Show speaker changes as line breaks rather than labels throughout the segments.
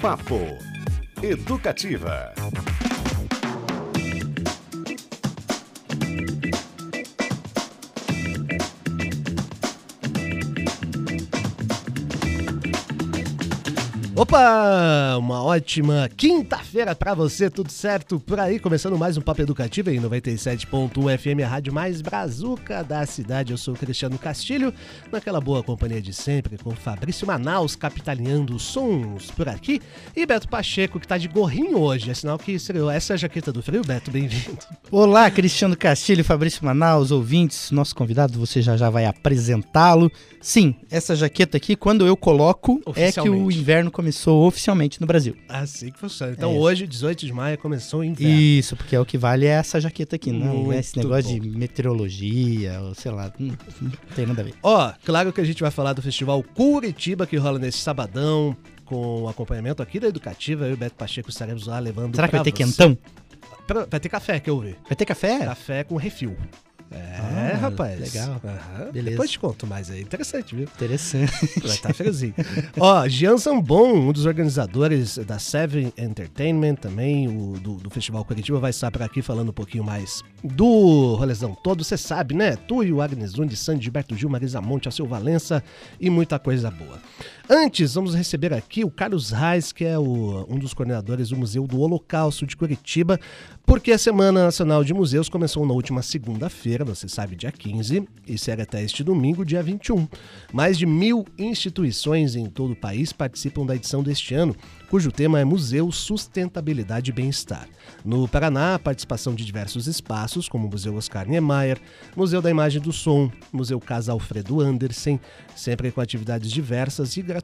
Papo Educativa.
Opa! Uma ótima quinta-feira para você, tudo certo por aí? Começando mais um Papo Educativo em 97.1 FM, a rádio mais brazuca da cidade. Eu sou o Cristiano Castilho, naquela boa companhia de sempre, com Fabrício Manaus capitaneando os sons por aqui e Beto Pacheco, que tá de gorrinho hoje. É sinal que estreou essa é a jaqueta do frio. Beto, bem-vindo.
Olá, Cristiano Castilho, Fabrício Manaus, ouvintes. Nosso convidado, você já já vai apresentá-lo. Sim, essa jaqueta aqui, quando eu coloco, é que o inverno começou começou oficialmente no Brasil.
Assim que funciona. Então é. hoje, 18 de maio, começou o inverno.
Isso, porque é o que vale é essa jaqueta aqui, não é esse negócio bom. de meteorologia, ou sei lá, não, não tem nada a ver.
Ó, claro que a gente vai falar do festival Curitiba, que rola nesse sabadão, com acompanhamento aqui da Educativa. Eu e o Beto Pacheco estaremos lá levando.
Será que vai ter você. quentão?
Vai ter café, que eu vi.
Vai ter café?
Café com refil. É, ah, rapaz.
Legal.
Uhum. Beleza. Depois te conto mais aí. Interessante, viu?
Interessante.
Vai estar tá friozinho. Ó, Jean Zambon, um dos organizadores da Seven Entertainment, também o, do, do Festival Curitiba, vai estar por aqui falando um pouquinho mais do rolezão todo. Você sabe, né? Tu e o Agnes Undi, Sandy Gilberto Gil, Marisa Monte, Alceu Valença e muita coisa boa. Antes, vamos receber aqui o Carlos Reis, que é o, um dos coordenadores do Museu do Holocausto de Curitiba, porque a Semana Nacional de Museus começou na última segunda-feira, você sabe, dia 15, e segue até este domingo, dia 21. Mais de mil instituições em todo o país participam da edição deste ano, cujo tema é Museu, Sustentabilidade e Bem-Estar. No Paraná, a participação de diversos espaços, como o Museu Oscar Niemeyer, Museu da Imagem do Som, Museu Casa Alfredo Andersen, sempre com atividades diversas e gratuitas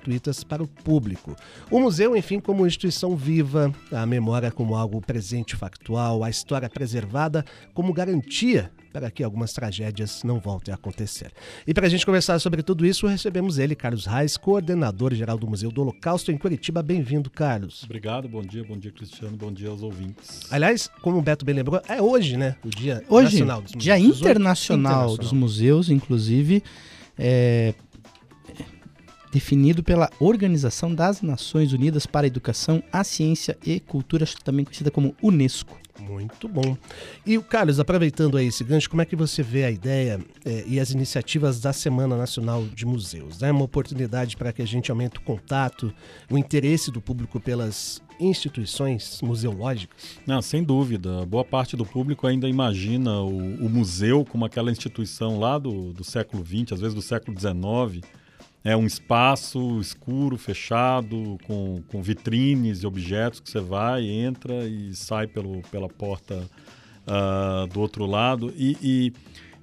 para o público. O museu, enfim, como instituição viva, a memória como algo presente factual, a história preservada como garantia para que algumas tragédias não voltem a acontecer. E para a gente conversar sobre tudo isso, recebemos ele, Carlos Reis, coordenador geral do Museu do Holocausto em Curitiba. Bem-vindo, Carlos.
Obrigado, bom dia, bom dia, Cristiano, bom dia aos ouvintes.
Aliás, como o Beto bem lembrou, é hoje, né? O Dia
hoje, Nacional dos Museus. Dia internacional, internacional dos Museus, inclusive. É, definido pela Organização das Nações Unidas para a Educação, a Ciência e Cultura, também conhecida como Unesco.
Muito bom. E, Carlos, aproveitando aí esse gancho, como é que você vê a ideia é, e as iniciativas da Semana Nacional de Museus? É né? uma oportunidade para que a gente aumente o contato, o interesse do público pelas instituições museológicas?
Não, sem dúvida. Boa parte do público ainda imagina o, o museu como aquela instituição lá do, do século XX, às vezes do século XIX, é um espaço escuro, fechado, com, com vitrines e objetos que você vai, entra e sai pelo, pela porta uh, do outro lado. E, e,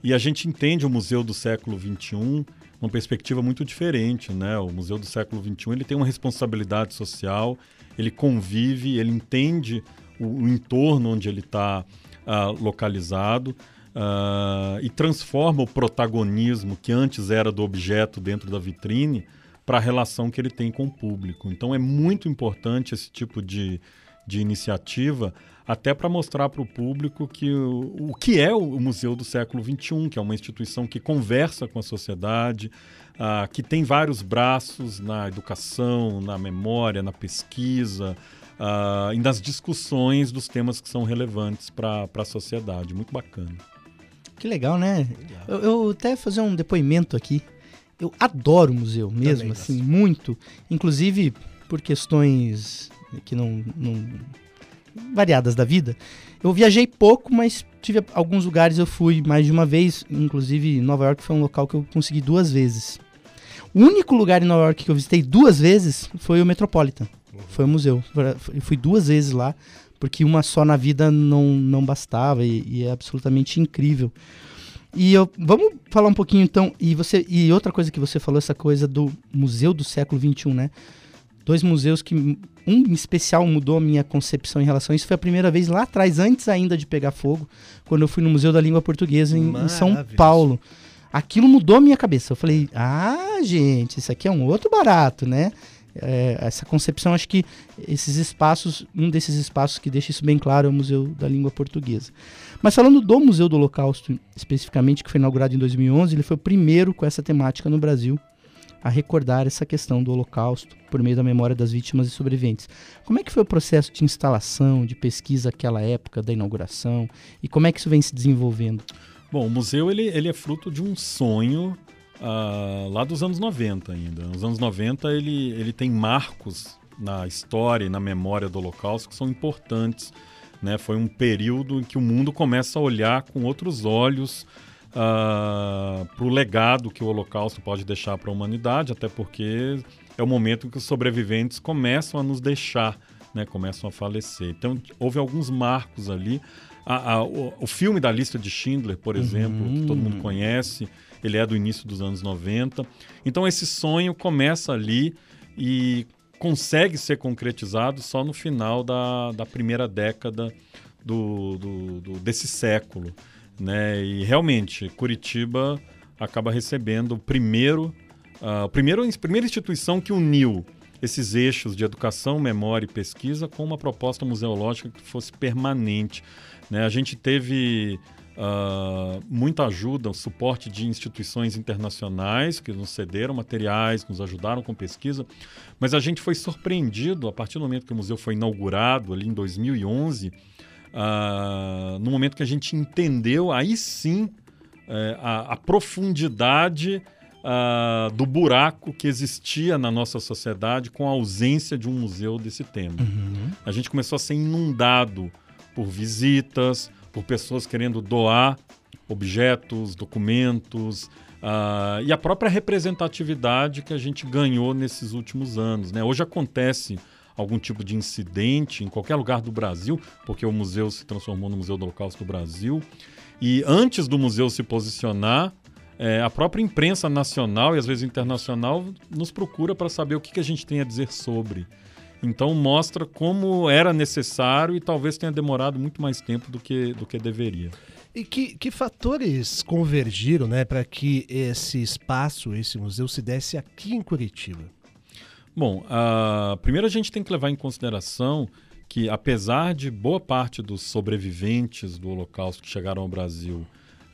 e, a gente entende o museu do século XXI uma perspectiva muito diferente. Né? O museu do século XXI ele tem uma responsabilidade social, ele convive, ele entende o, o entorno onde ele está uh, ah, localizado uh, e transforma o protagonismo que antes era do objeto dentro da vitrine para a relação que ele tem com o público. Então é muito importante esse tipo de, de iniciativa, até para mostrar para o público que o, o que é o Museu do Século XXI, que é uma instituição que conversa com a sociedade, uh, que tem vários braços na educação, na memória, na pesquisa, uh, e nas discussões dos temas que são relevantes para a sociedade. Muito bacana.
Que legal, né? Legal. Eu, eu até fazer um depoimento aqui. Eu adoro museu mesmo, Também, assim, nossa. muito. Inclusive por questões que não, não variadas da vida. Eu viajei pouco, mas tive alguns lugares eu fui mais de uma vez, inclusive Nova York foi um local que eu consegui duas vezes. O único lugar em Nova York que eu visitei duas vezes foi o Metropolitan. Uhum. Foi o museu. Eu fui duas vezes lá porque uma só na vida não, não bastava e, e é absolutamente incrível. E eu, vamos falar um pouquinho então, e você e outra coisa que você falou, essa coisa do Museu do Século XXI, né? Dois museus que, um em especial mudou a minha concepção em relação a isso, foi a primeira vez lá atrás, antes ainda de pegar fogo, quando eu fui no Museu da Língua Portuguesa em, em São Paulo. Aquilo mudou a minha cabeça. Eu falei, ah, gente, isso aqui é um outro barato, né? É, essa concepção, acho que esses espaços, um desses espaços que deixa isso bem claro é o Museu da Língua Portuguesa. Mas falando do Museu do Holocausto especificamente, que foi inaugurado em 2011, ele foi o primeiro com essa temática no Brasil. a recordar essa questão do Holocausto por meio da memória das vítimas e sobreviventes. Como é que foi o processo de instalação, de pesquisa naquela época da inauguração e como é que isso vem se desenvolvendo?
Bom, o museu ele, ele é fruto de um sonho uh, lá dos anos 90 ainda. Nos anos 90 ele, ele tem marcos na história e na memória do Holocausto que são importantes. Né? Foi um período em que o mundo começa a olhar com outros olhos uh, ah, para o legado que o Holocausto pode deixar para a humanidade, até porque é o momento em que os sobreviventes começam a nos deixar, né? começam a falecer. Então, houve alguns marcos ali. A, a, o, o, filme da lista de Schindler, por exemplo, uhum. que todo mundo conhece, ele é do início dos anos 90. Então, esse sonho começa ali e consegue ser concretizado só no final da, da primeira década do, do, do, desse século. Né? E realmente, Curitiba acaba recebendo o primeiro, uh, primeiro, a primeira instituição que uniu esses eixos de educação, memória e pesquisa com uma proposta museológica que fosse permanente. Né? A gente teve uh, muita ajuda, o suporte de instituições internacionais que nos cederam materiais, nos ajudaram com pesquisa, mas a gente foi surpreendido a partir do momento que o museu foi inaugurado, ali em 2011, uh, ah, no momento que a gente entendeu, aí sim, uh, a, a, profundidade Uh, do buraco que existia na nossa sociedade com a ausência de um museu desse tema. Uhum. A gente começou a ser inundado por visitas, por pessoas querendo doar objetos, documentos, uh, e a própria representatividade que a gente ganhou nesses últimos anos. Né? Hoje acontece algum tipo de incidente em qualquer lugar do Brasil, porque o museu se transformou no Museu do Holocausto do Brasil. E antes do museu se posicionar, é, a própria imprensa nacional e às vezes internacional nos procura para saber o que, que a gente tem a dizer sobre. Então mostra como era necessário e talvez tenha demorado muito mais tempo do que, do que deveria.
E que, que fatores convergiram né, para que esse espaço, esse museu, se desse aqui em Curitiba?
Bom, uh, primeiro a gente tem que levar em consideração que, apesar de boa parte dos sobreviventes do Holocausto que chegaram ao Brasil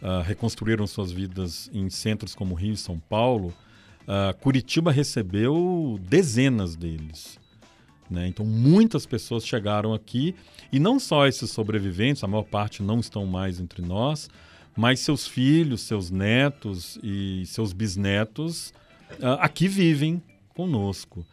uh, reconstruíram suas vidas em centros como Rio e São Paulo, uh, Curitiba recebeu dezenas deles. Né? Então, muitas pessoas chegaram aqui, e não só esses sobreviventes, a maior parte não estão mais entre nós, mas seus filhos, seus netos e seus bisnetos uh, aqui vivem conosco.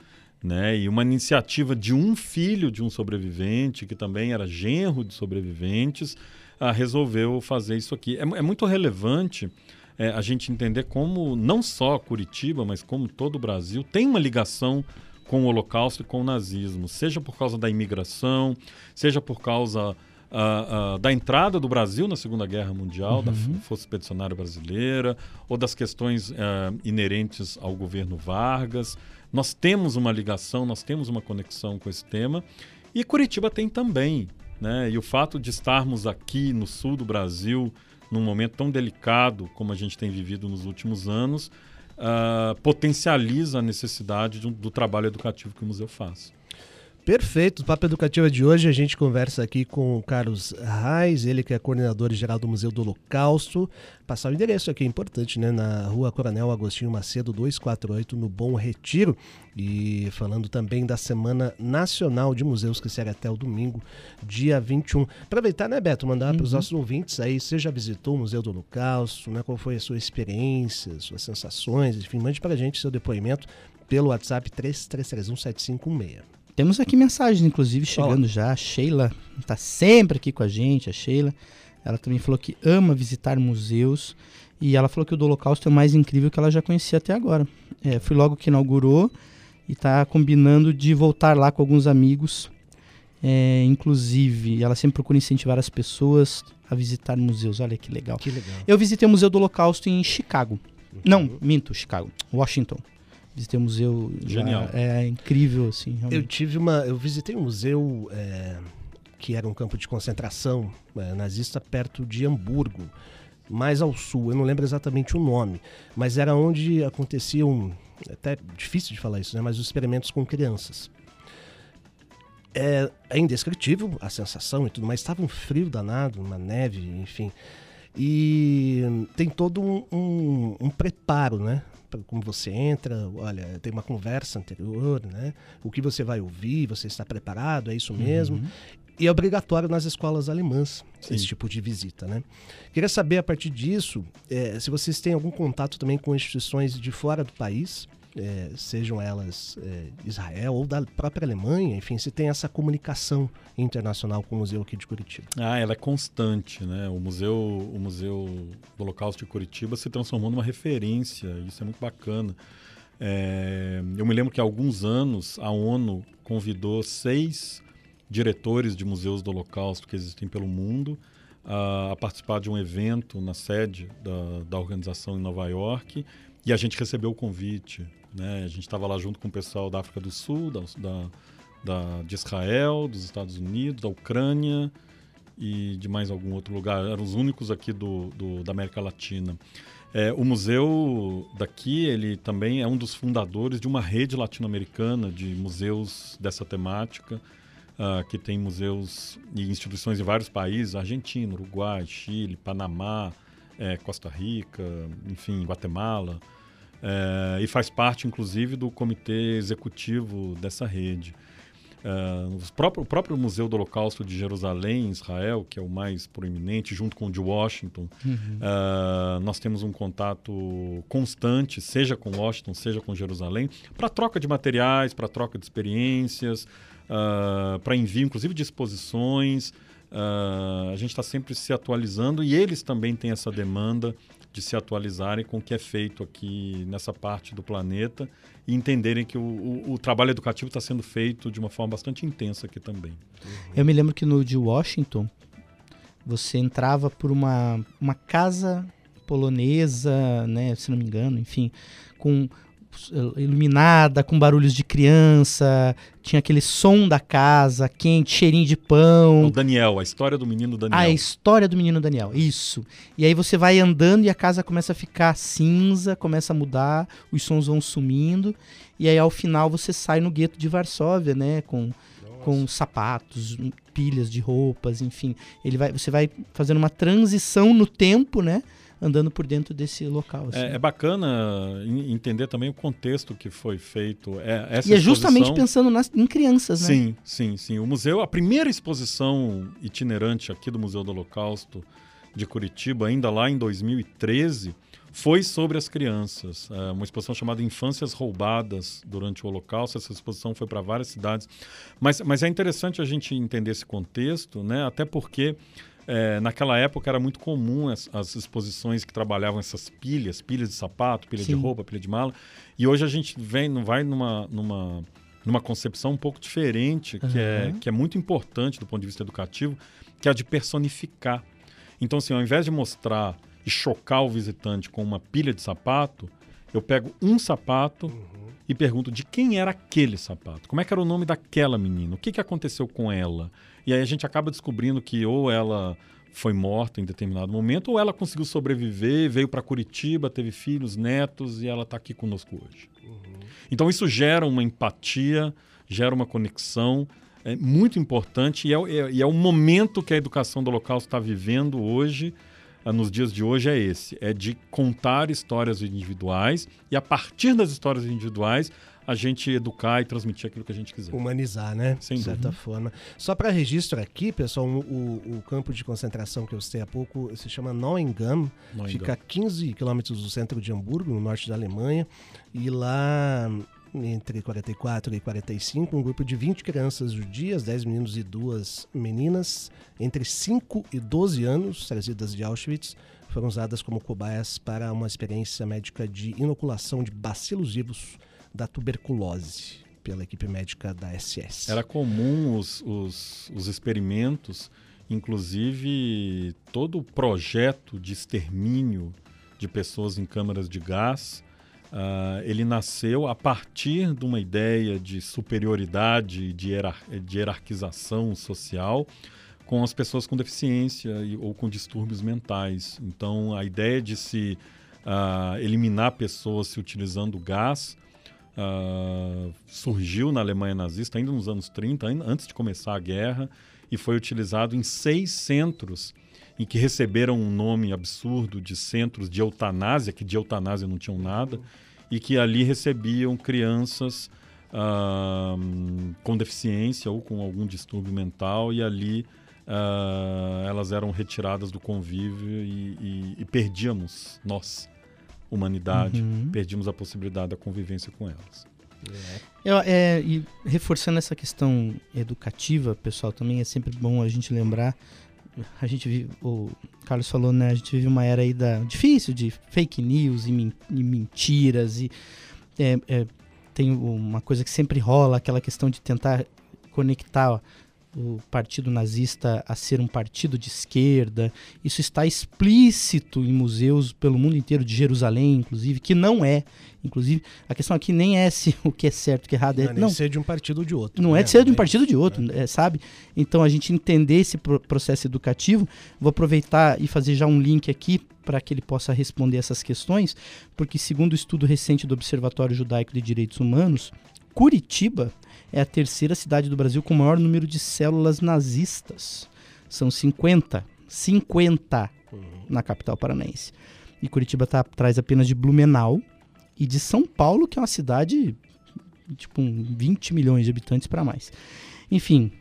Né? E uma iniciativa de um filho de um sobrevivente, que também era genro de sobreviventes, uh, resolveu fazer isso aqui. É, é muito relevante é, a gente entender como não só Curitiba, mas como todo o Brasil tem uma ligação com o Holocausto e com o nazismo, seja por causa da imigração, seja por causa uh, uh, da entrada do Brasil na Segunda Guerra Mundial, uhum. da Força Expedicionária Brasileira, ou das questões uh, inerentes ao governo Vargas. Nós temos uma ligação, nós temos uma conexão com esse tema, e Curitiba tem também. Né? E o fato de estarmos aqui no sul do Brasil, num momento tão delicado como a gente tem vivido nos últimos anos, uh, potencializa a necessidade um, do trabalho educativo que o museu faz.
Perfeito. No Papo Educativo de hoje a gente conversa aqui com o Carlos Reis, ele que é coordenador geral do Museu do Holocausto. Passar o endereço aqui é importante, né? Na rua Coronel Agostinho Macedo 248, no Bom Retiro. E falando também da Semana Nacional de Museus, que será até o domingo, dia 21. Aproveitar, né, Beto? Mandar uhum. para os nossos ouvintes aí, você já visitou o Museu do Holocausto, né? Qual foi a sua experiência, suas sensações? Enfim, mande para a gente seu depoimento pelo WhatsApp 3331 7516.
Temos aqui mensagens, inclusive, chegando Olá. já. A Sheila está sempre aqui com a gente, a Sheila. Ela também falou que ama visitar museus. E ela falou que o do Holocausto é o mais incrível que ela já conhecia até agora. É, fui logo que inaugurou e está combinando de voltar lá com alguns amigos. É, inclusive, ela sempre procura incentivar as pessoas a visitar museus. Olha que legal.
Que legal.
Eu visitei o Museu do Holocausto em Chicago. Uhum. Não, minto, Chicago. Washington visitei um museu
Genial.
Já, é incrível, assim. Realmente.
Eu tive uma. Eu visitei um museu é, que era um campo de concentração é, nazista perto de Hamburgo, mais ao sul. Eu não lembro exatamente o nome, mas era onde aconteciam. É até difícil de falar isso, né? Mas os experimentos com crianças. É, é indescritível a sensação e tudo, mas estava um frio danado, uma neve, enfim. E tem todo um, um, um preparo, né? Como você entra, olha, tem uma conversa anterior, né? O que você vai ouvir, você está preparado, é isso mesmo. Uhum. E é obrigatório nas escolas alemãs Sim. esse tipo de visita, né? Queria saber a partir disso é, se vocês têm algum contato também com instituições de fora do país, é, sejam elas é, Israel ou da própria Alemanha, enfim, se tem essa comunicação internacional com o museu aqui de Curitiba.
Ah, ela é constante, né? O museu, o museu do Holocausto de Curitiba se transformou numa referência, isso é muito bacana. É, eu me lembro que há alguns anos a ONU convidou seis diretores de museus do Holocausto que existem pelo mundo a, a participar de um evento na sede da, da organização em Nova York e a gente recebeu o convite. Né? A gente estava lá junto com o pessoal da África do Sul, da, da, da, de Israel, dos Estados Unidos, da Ucrânia e de mais algum outro lugar. Eram os únicos aqui do, do da América Latina. É, o museu daqui, ele também é um dos fundadores de uma rede latino-americana de museus dessa temática, uh, que tem museus e instituições em vários países, Argentina, Uruguai, Chile, Panamá, é, Costa Rica, enfim, Guatemala é, e faz parte, inclusive, do comitê executivo dessa rede. Uh, próprio, o próprio Museu do Holocausto de Jerusalém, Israel, que é o mais proeminente, junto com o de Washington, uhum. uh, nós temos um contato constante, seja com Washington, seja com Jerusalém, para troca de materiais, para troca de experiências, uh, para envio, inclusive, de exposições. a gente está sempre se atualizando e eles também têm essa demanda de se atualizarem com o que é feito aqui nessa parte do planeta e entenderem que o, o, o trabalho educativo está sendo feito de uma forma bastante intensa aqui também.
Eu me lembro que no de Washington você entrava por uma, uma casa polonesa, né, se não me engano, enfim, com iluminada, com barulhos de criança, tinha aquele som da casa, quente, cheirinho de pão.
O Daniel, a história do menino Daniel.
Ah, a história do menino Daniel, isso. E aí você vai andando e a casa começa a ficar cinza, começa a mudar, os sons vão sumindo, e aí ao final você sai no gueto de Varsóvia, né, com com sapatos, pilhas de roupas, enfim. Ele vai, você vai fazendo uma transição no tempo, né? Andando por dentro desse local.
Assim. É, é, bacana entender também o contexto que foi feito. É,
essa e é justamente pensando nas, em crianças, né?
Sim, sim, sim. O museu, a primeira exposição itinerante aqui do Museu do Holocausto de Curitiba, ainda lá em 2013, foi sobre as crianças. É uma exposição chamada Infâncias Roubadas durante o Holocausto. Essa exposição foi para várias cidades. Mas, mas é interessante a gente entender esse contexto, né? até porque é, naquela época era muito comum as, as, exposições que trabalhavam essas pilhas, pilhas de sapato, pilha Sim. de roupa, pilha de mala. E hoje a gente vem, não vai numa, numa, numa concepção um pouco diferente, que, uhum. é, que é muito importante do ponto de vista educativo, que é a de personificar. Então, assim, ao invés de mostrar e chocar o visitante com uma pilha de sapato, eu pego um sapato uhum. e pergunto de quem era aquele sapato. Como é que era o nome daquela menina? O que, que aconteceu com ela? E aí a gente acaba descobrindo que ou ela foi morta em determinado momento, ou ela conseguiu sobreviver, veio para Curitiba, teve filhos, netos e ela está aqui conosco hoje. Uhum. Então isso gera uma empatia, gera uma conexão é muito importante e é, é, e é o momento que a educação do local está vivendo hoje, ah, nos dias de hoje, é esse: é de contar histórias individuais e a partir das histórias individuais a gente educar e transmitir aquilo que a gente quiser.
Humanizar, né? Sem de certa forma. Só para registro aqui, pessoal, o, o, campo de concentração que eu citei há pouco se chama Neuengamme, fica a 15 quilômetros do centro de Hamburgo, no norte da Alemanha, e lá entre 44 e 45, um grupo de 20 crianças judias, 10 meninos e duas meninas, entre 5 e 12 anos, trazidas de Auschwitz, foram usadas como cobaias para uma experiência médica de inoculação de bacilos vivos da tuberculose pela equipe médica da SS.
Era comum os, os, os experimentos, inclusive todo o projeto de extermínio de pessoas em câmaras de gás, uh, ele nasceu a partir de uma ideia de superioridade, de, hierar de hierarquização social com as pessoas com deficiência e, ou com distúrbios mentais. Então, a ideia de se uh, eliminar pessoas se utilizando gás uh, surgiu na Alemanha nazista ainda nos anos 30, antes de começar a guerra, e foi utilizado em seis centros em que receberam um nome absurdo de centros de eutanásia, que de eutanásia não tinham nada, e que ali recebiam crianças uh, com deficiência ou com algum distúrbio mental e ali uh, elas eram retiradas do convívio e, e, e perdíamos nós, humanidade, uhum. perdíamos a possibilidade da convivência com elas.
É. é, e reforçando essa questão educativa, pessoal, também é sempre bom a gente lembrar. A gente vive, o Carlos falou, né? A gente vive uma era aí da, difícil de fake news e, min, e mentiras. E é, é, tem uma coisa que sempre rola, aquela questão de tentar conectar o partido nazista a ser um partido de esquerda. Isso está explícito em museus pelo mundo inteiro, de Jerusalém, inclusive, que não é. Inclusive, a questão aqui nem é se o que é certo, o que é errado.
É, não
é não,
ser de um partido ou de outro.
Não é né? é de ser de um partido ou de outro, é. É, sabe? Então, a gente entender esse processo educativo, vou aproveitar e fazer já um link aqui para que ele possa responder essas questões, porque segundo o estudo recente do Observatório Judaico de Direitos Humanos, Curitiba é a terceira cidade do Brasil com o maior número de células nazistas. São 50. 50 uhum. na capital paranaense. E Curitiba está atrás apenas de Blumenau e de São Paulo, que é uma cidade tipo um 20 milhões de habitantes para mais. Enfim,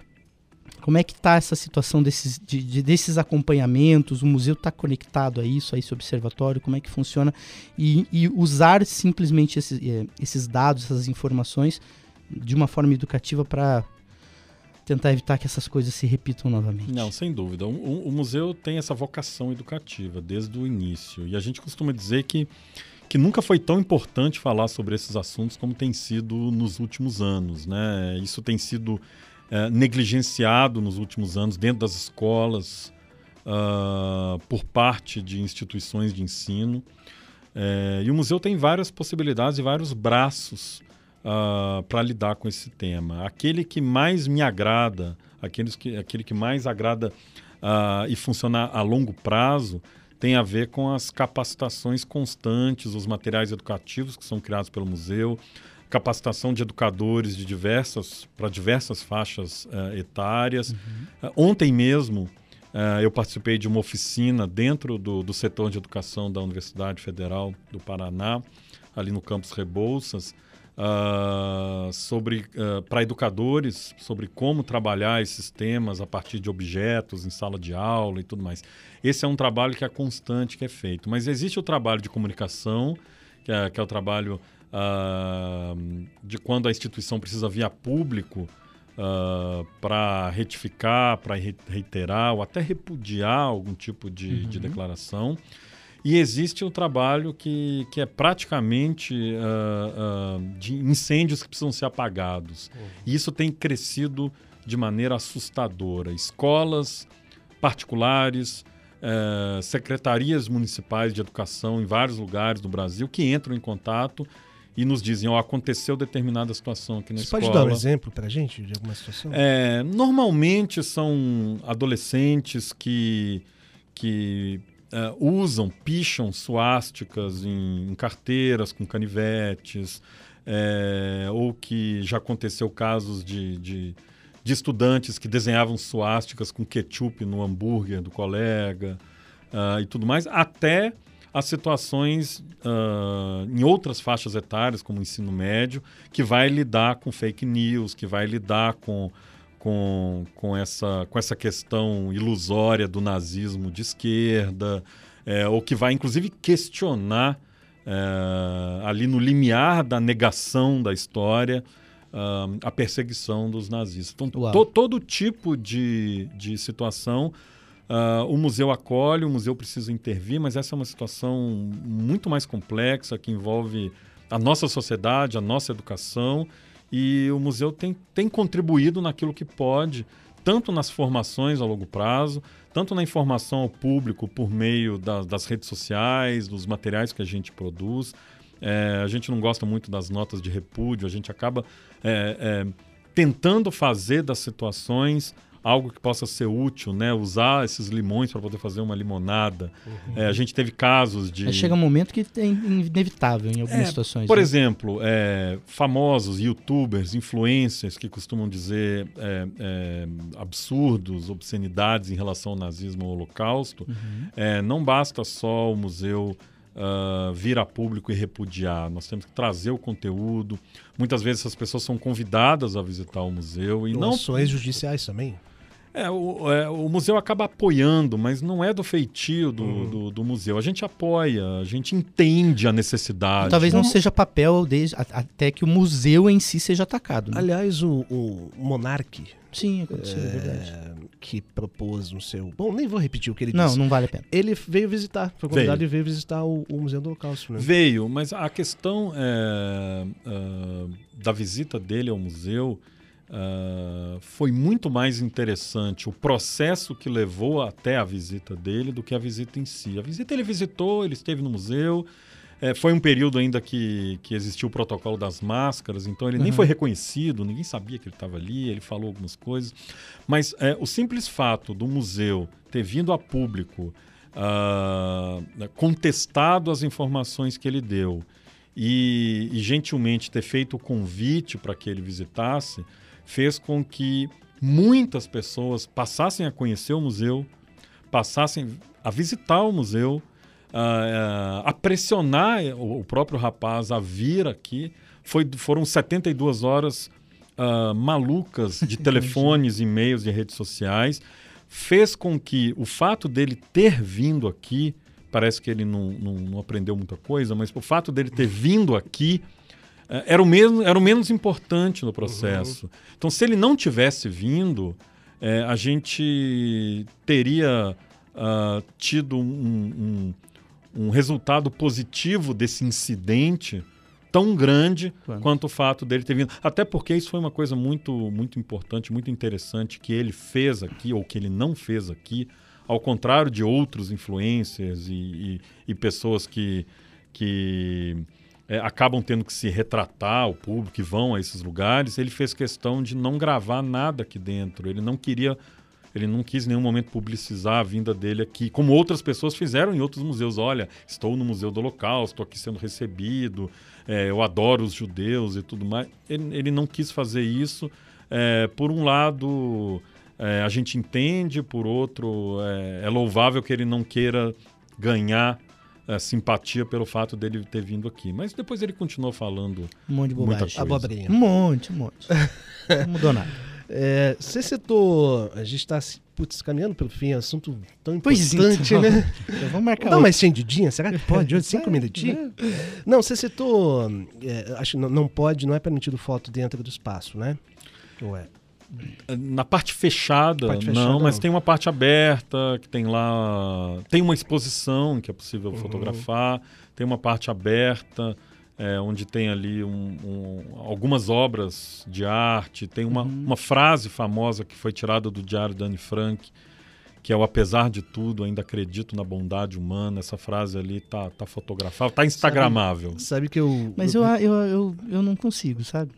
como é que está essa situação desses, de, de, desses acompanhamentos? O museu está conectado a isso, a esse observatório? Como é que funciona? E, e usar simplesmente esses, eh, esses dados, essas informações de uma forma educativa para tentar evitar que essas coisas se repitam novamente.
Não, sem dúvida. O, o, museu tem essa vocação educativa desde o início. E a gente costuma dizer que, que nunca foi tão importante falar sobre esses assuntos como tem sido nos últimos anos. Né? Isso tem sido é, negligenciado nos últimos anos dentro das escolas, uh, por parte de instituições de ensino. É, e o museu tem várias possibilidades e vários braços uh, ah, para lidar com esse tema. Aquele que mais me agrada, aqueles que, aquele que mais agrada uh, e funciona a longo prazo, tem a ver com as capacitações constantes, os materiais educativos que são criados pelo museu, capacitação de educadores de diversas para diversas faixas uh, etárias. Uhum. Uh, ontem mesmo uh, eu participei de uma oficina dentro do, do setor de educação da Universidade Federal do Paraná, ali no campus Rebouças, uh, sobre uh, para educadores sobre como trabalhar esses temas a partir de objetos em sala de aula e tudo mais. Esse é um trabalho que é constante, que é feito. Mas existe o trabalho de comunicação, que é, que é o trabalho uh, de quando a instituição precisa via público para retificar, para reiterar ou até repudiar algum tipo de, uhum. de declaração. E existe um trabalho que, que é praticamente uh, uh, de incêndios que precisam ser apagados. Uhum. E isso tem crescido de maneira assustadora. Escolas particulares, uh, secretarias municipais de educação em vários lugares do Brasil que entram em contato e nos dizem, ó, oh, aconteceu determinada situação aqui na Você escola.
Você pode dar um exemplo para a gente de alguma situação?
É, normalmente são adolescentes que, que uh, usam, picham suásticas em, em carteiras com canivetes, é, ou que já aconteceu casos de, de, de, estudantes que desenhavam suásticas com ketchup no hambúrguer do colega uh, e tudo mais, até as situações uh, em outras faixas etárias, como o ensino médio, que vai lidar com fake news, que vai lidar com com, com, essa, com essa questão ilusória do nazismo de esquerda, é, ou que vai inclusive questionar é, ali no limiar da negação da história uh, a perseguição dos nazistas. Então, to, todo tipo de, de situação uh, o museu acolhe, o museu precisa intervir, mas essa é uma situação muito mais complexa que envolve a nossa sociedade, a nossa educação e o museu tem, tem contribuído naquilo que pode, tanto nas formações a longo prazo, tanto na informação ao público por meio da, das redes sociais, dos materiais que a gente produz. É, a gente não gosta muito das notas de repúdio, a gente acaba é, é, tentando fazer das situações algo que possa ser útil, né? Usar esses limões para poder fazer uma limonada. Uhum. É, a gente teve casos de.
chega um momento que é inevitável em algumas é, situações.
Por
né?
exemplo, é, famosos youtubers, influencers que costumam dizer é, é, absurdos, obscenidades em relação ao nazismo ou ao holocausto. Uhum. É, não basta só o museu uh, vir a público e repudiar. Nós temos que trazer o conteúdo. Muitas vezes essas pessoas são convidadas a visitar o museu e
não ações judiciais também.
É o, é, o, museu acaba apoiando, mas não é do feitio do, uhum. do, do, museu. A gente apoia, a gente entende a necessidade.
Talvez não seja papel desde, até que o museu em si seja atacado. Né?
Aliás, o, o Monarque.
Sim, aconteceu, é, é verdade.
Que propôs no seu. Bom, nem vou repetir o que ele
não,
disse.
Não, não vale a pena.
Ele veio visitar, foi convidado veio. e veio visitar o, o Museu do Holocausto. Né?
Veio, mas a questão é, uh, da visita dele ao museu Uh, foi muito mais interessante o processo que levou até a visita dele do que a visita em si. A visita ele visitou, ele esteve no museu. É, foi um período ainda que, que existiu o protocolo das máscaras, então ele uhum. nem foi reconhecido, ninguém sabia que ele estava ali, ele falou algumas coisas. Mas é, o simples fato do museu ter vindo a público, uh, contestado as informações que ele deu e, e gentilmente ter feito o convite para que ele visitasse, fez com que muitas pessoas passassem a conhecer o museu, passassem a visitar o museu, a, a pressionar o, próprio rapaz a vir aqui. Foi, foram 72 horas uh, malucas de telefones, e-mails e redes sociais. Fez com que o fato dele ter vindo aqui, parece que ele não, não, não aprendeu muita coisa, mas o fato dele ter vindo aqui era o, mesmo, era o menos importante no processo. Uhum. Então, se ele não tivesse vindo, é, a gente teria uh, tido um, um, um, resultado positivo desse incidente tão grande claro. quanto o fato dele ter vindo. Até porque isso foi uma coisa muito, muito importante, muito interessante que ele fez aqui, ou que ele não fez aqui, ao contrário de outros influencers e, e, e pessoas que. que é, acabam tendo que se retratar ao público e vão a esses lugares, ele fez questão de não gravar nada aqui dentro. Ele não queria, ele não quis em nenhum momento publicizar a vinda dele aqui, como outras pessoas fizeram em outros museus. Olha, estou no Museu do Holocausto, estou aqui sendo recebido, é, eu adoro os judeus e tudo mais. Ele, ele não quis fazer isso. É, por um lado, é, a gente entende, por outro, é, é louvável que ele não queira ganhar é, simpatia pelo fato dele ter vindo aqui. Mas depois ele continuou falando
um monte de bobagem.
Abobrinha.
Um monte, um monte. não mudou nada.
É, você citou, a gente está putz, caminhando pelo fim, assunto tão importante, então, né?
Vamos marcar
Dá mais cendidinha, será que pode hoje? Cinco minutinhos? Não, você citou, é, acho que não, não pode, não é permitido foto dentro do espaço, né?
Ou é? Na parte fechada, parte fechada não, mas não. tem uma parte aberta, que tem lá. Tem uma exposição que é possível uhum. fotografar, tem uma parte aberta, é, onde tem ali um, um, algumas obras de arte, tem uma, uhum. uma frase famosa que foi tirada do diário da Anne Frank, que é o apesar de tudo, ainda acredito na bondade humana. Essa frase ali tá, tá fotografável, tá instagramável.
Sabe, sabe que eu.
Mas eu, eu, eu, eu não consigo, sabe?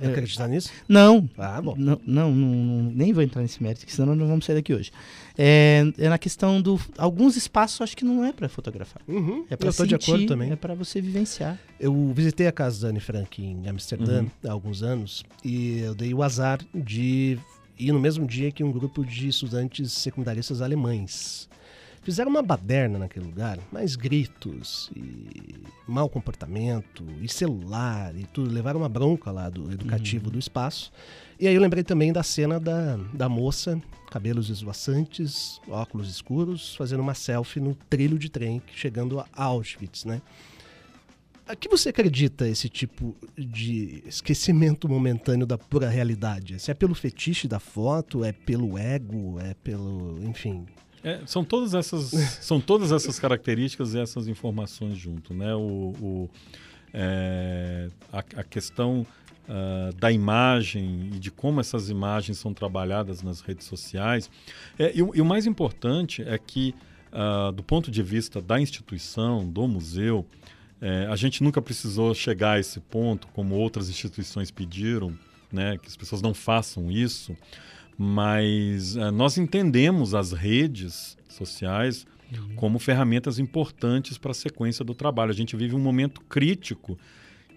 É, acreditar nisso?
Não.
Ah, bom.
Não, não, não, nem vou entrar nesse mérito, senão não vamos sair daqui hoje. É, é na questão do. Alguns espaços acho que não é para fotografar.
Uhum,
é para sentir, de acordo também. É para você vivenciar.
Eu visitei a casa da Anne Frank em Amsterdã uhum. há alguns anos e eu dei o azar de ir no mesmo dia que um grupo de estudantes secundaristas alemães Fizeram uma baderna naquele lugar, mais gritos e mau comportamento e celular e tudo. Levaram uma bronca lá do educativo uhum. do espaço. E aí eu lembrei também da cena da, da moça, cabelos esvoaçantes, óculos escuros, fazendo uma selfie no trilho de trem chegando a Auschwitz, né? A que você acredita esse tipo de esquecimento momentâneo da pura realidade? Se é pelo fetiche da foto, é pelo ego, é pelo, enfim,
é, são todas essas são todas essas características e essas informações junto, né? O, o é, a, a, questão uh, da imagem e de como essas imagens são trabalhadas nas redes sociais. É, e, e, o mais importante é que, uh, do ponto de vista da instituição, do museu, é, a gente nunca precisou chegar a esse ponto, como outras instituições pediram, né, que as pessoas não façam isso mas uh, nós entendemos as redes sociais uhum. como ferramentas importantes para a sequência do trabalho. A gente vive um momento crítico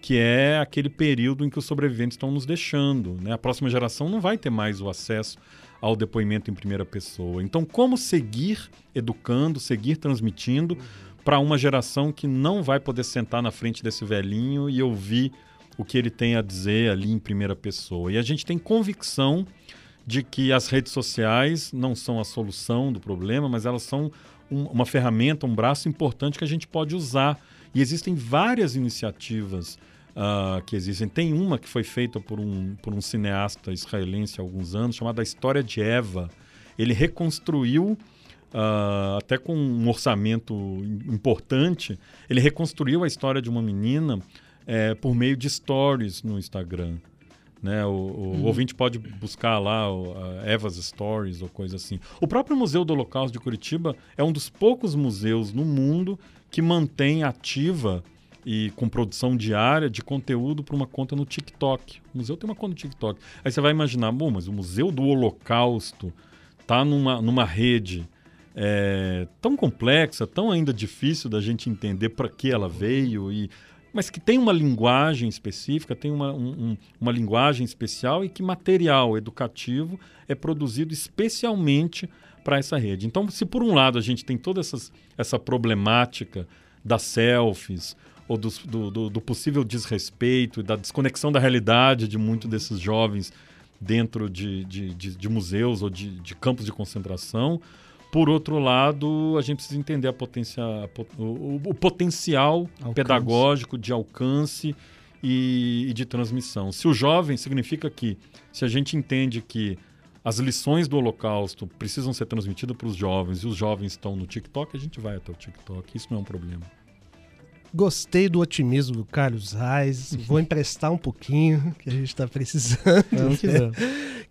que é aquele período em que os sobreviventes estão nos deixando. Né? A próxima geração não vai ter mais o acesso ao depoimento em primeira pessoa. Então, como seguir educando, seguir transmitindo para uma geração que não vai poder sentar na frente desse velhinho e ouvir o que ele tem a dizer ali em primeira pessoa. E a gente tem convicção de que as redes sociais não são a solução do problema, mas elas são um, uma ferramenta, um braço importante que a gente pode usar. E existem várias iniciativas uh, que existem. Tem uma que foi feita por um, por um cineasta israelense há alguns anos, chamada A História de Eva. Ele reconstruiu Uh, até com um orçamento importante, ele reconstruiu a história de uma menina é, por meio de stories no Instagram. Né? O, o uhum. ouvinte pode buscar lá o, Eva's Stories ou coisa assim. O próprio Museu do Holocausto de Curitiba é um dos poucos museus no mundo que mantém ativa e com produção diária de conteúdo para uma conta no TikTok. O museu tem uma conta no TikTok. Aí você vai imaginar, bom, mas o Museu do Holocausto está numa, numa rede é, tão complexa, tão ainda difícil da gente entender para que ela veio, e, mas que tem uma linguagem específica, tem uma, um, uma linguagem especial e que material educativo é produzido especialmente para essa rede. Então, se por um lado a gente tem toda essas, essa problemática das selfies, ou do, do, do, possível desrespeito e da desconexão da realidade de muitos desses jovens dentro de, de, de, de museus ou de, de, campos de concentração. Por outro lado, a gente precisa entender a potência, o, o potencial alcance. pedagógico de alcance e, e de transmissão. Se o jovem significa que, se a gente entende que as lições do Holocausto precisam ser transmitidas para os jovens e os jovens estão no TikTok, a gente vai até o TikTok. Isso não é um problema.
Gostei do otimismo do Carlos Reis. Vou emprestar um pouquinho, que a gente está precisando. Vamos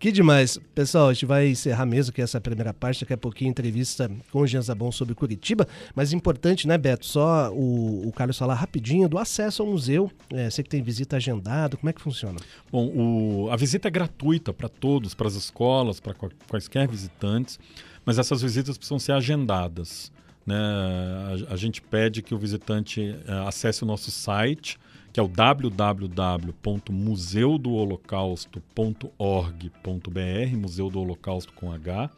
que demais. Pessoal, a gente vai encerrar mesmo que essa primeira parte. Daqui a pouquinho, entrevista com o Jean Zabon sobre Curitiba. Mas importante, né, Beto? Só o, o Carlos falar rapidinho do acesso ao museu. É, sei que tem visita agendada. Como é que funciona?
Bom, o, a visita é gratuita para todos, para as escolas, para quaisquer visitantes. Mas essas visitas precisam ser agendadas. Né? A, a, gente pede que o visitante uh, acesse o nosso site, que é o www.museudoholocausto.org.br, Museu do Holocausto com H,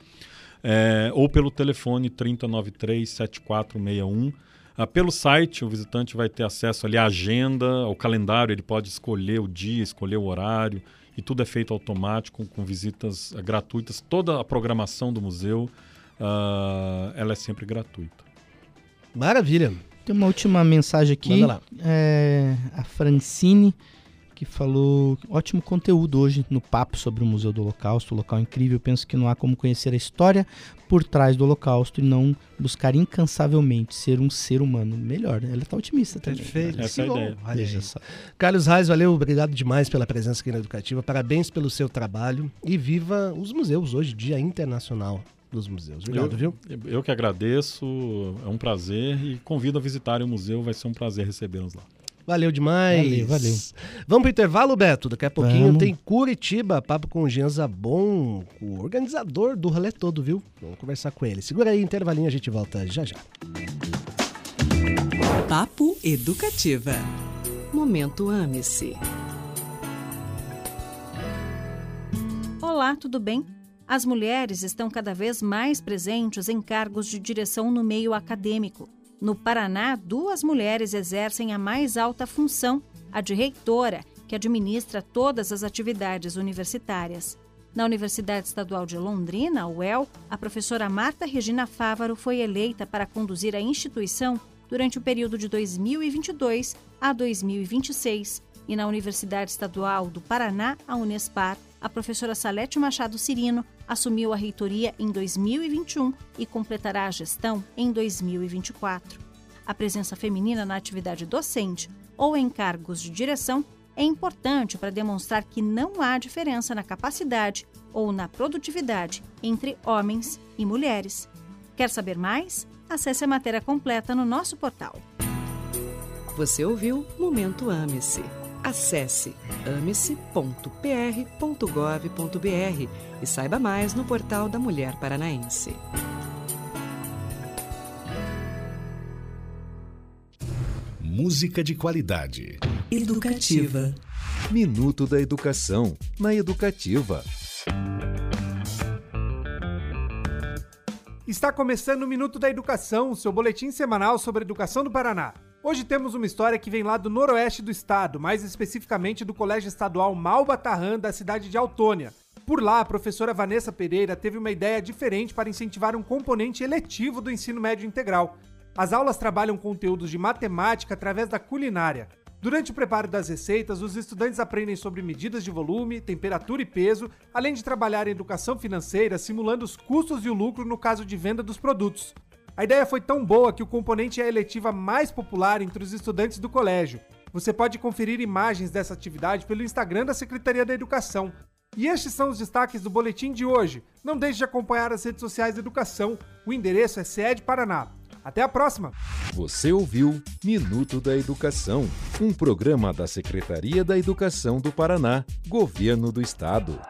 é, ou pelo telefone 3093-7461. Uh, ah, pelo site, o visitante vai ter acesso ali à agenda, ao calendário, ele pode escolher o dia, escolher o horário, e tudo é feito automático, com visitas uh, gratuitas. Toda a programação do museu uh, ela é sempre gratuita.
Maravilha.
Tem uma última mensagem aqui. Manda lá. É, a Francine, que falou ótimo conteúdo hoje no papo sobre o Museu do Holocausto, um local incrível. Penso que não há como conhecer a história por trás do Holocausto e não buscar incansavelmente ser um ser humano melhor. Ela está otimista também.
Perfeito.
Essa é ideia.
Só. Carlos Reis, valeu, obrigado demais pela presença aqui na Educativa. Parabéns pelo seu trabalho e viva os museus hoje, Dia Internacional dos museus. Obrigado, eu,
viu? Eu que agradeço, é um prazer e convido a visitarem o museu, vai ser um prazer recebê-los lá.
Valeu demais.
Valeu, valeu.
Vamos pro intervalo, Beto. Daqui a pouquinho Vamos. tem Curitiba, papo com o Jean Zabon, o organizador do rolê todo, viu? Vamos conversar com ele. Segura aí, intervalinho, a gente volta já já.
Papo Educativa. Momento Ame-se.
Olá, tudo bem? As mulheres estão cada vez mais presentes em cargos de direção no meio acadêmico. No Paraná, duas mulheres exercem a mais alta função, a de reitora, que administra todas as atividades universitárias. Na Universidade Estadual de Londrina, UEL, a professora Marta Regina Fávaro foi eleita para conduzir a instituição durante o período de 2022 a 2026. E na Universidade Estadual do Paraná, a Unespar, a professora Salete Machado Cirino assumiu a reitoria em 2021 e completará a gestão em 2024. A presença feminina na atividade docente ou em cargos de direção é importante para demonstrar que não há diferença na capacidade ou na produtividade entre homens e mulheres. Quer saber mais? Acesse a matéria completa no nosso portal.
Você ouviu Momento Ame-se. Acesse ame-se.pr.gov.br e saiba mais no portal da Mulher Paranaense. Música de qualidade. Educativa. Minuto da Educação, na Educativa.
Está começando o Minuto da Educação, seu boletim semanal sobre a educação do Paraná. Hoje temos uma história que vem lá do noroeste do estado, mais especificamente do Colégio Estadual Malbatarran, da cidade de Autônia. Por lá, a professora Vanessa Pereira teve uma ideia diferente para incentivar um componente eletivo do ensino médio integral. As aulas trabalham conteúdos de matemática através da culinária. Durante o preparo das receitas, os estudantes aprendem sobre medidas de volume, temperatura e peso, além de trabalhar em educação financeira, simulando os custos e o lucro no caso de venda dos produtos. A ideia foi tão boa que o componente é a eletiva mais popular entre os estudantes do colégio. Você pode conferir imagens dessa atividade pelo Instagram da Secretaria da Educação. E estes são os destaques do boletim de hoje. Não deixe de acompanhar as redes sociais da educação. O endereço é SED Paraná. Até a próxima!
Você ouviu Minuto da Educação, um programa da Secretaria da Educação do Paraná, Governo do Estado.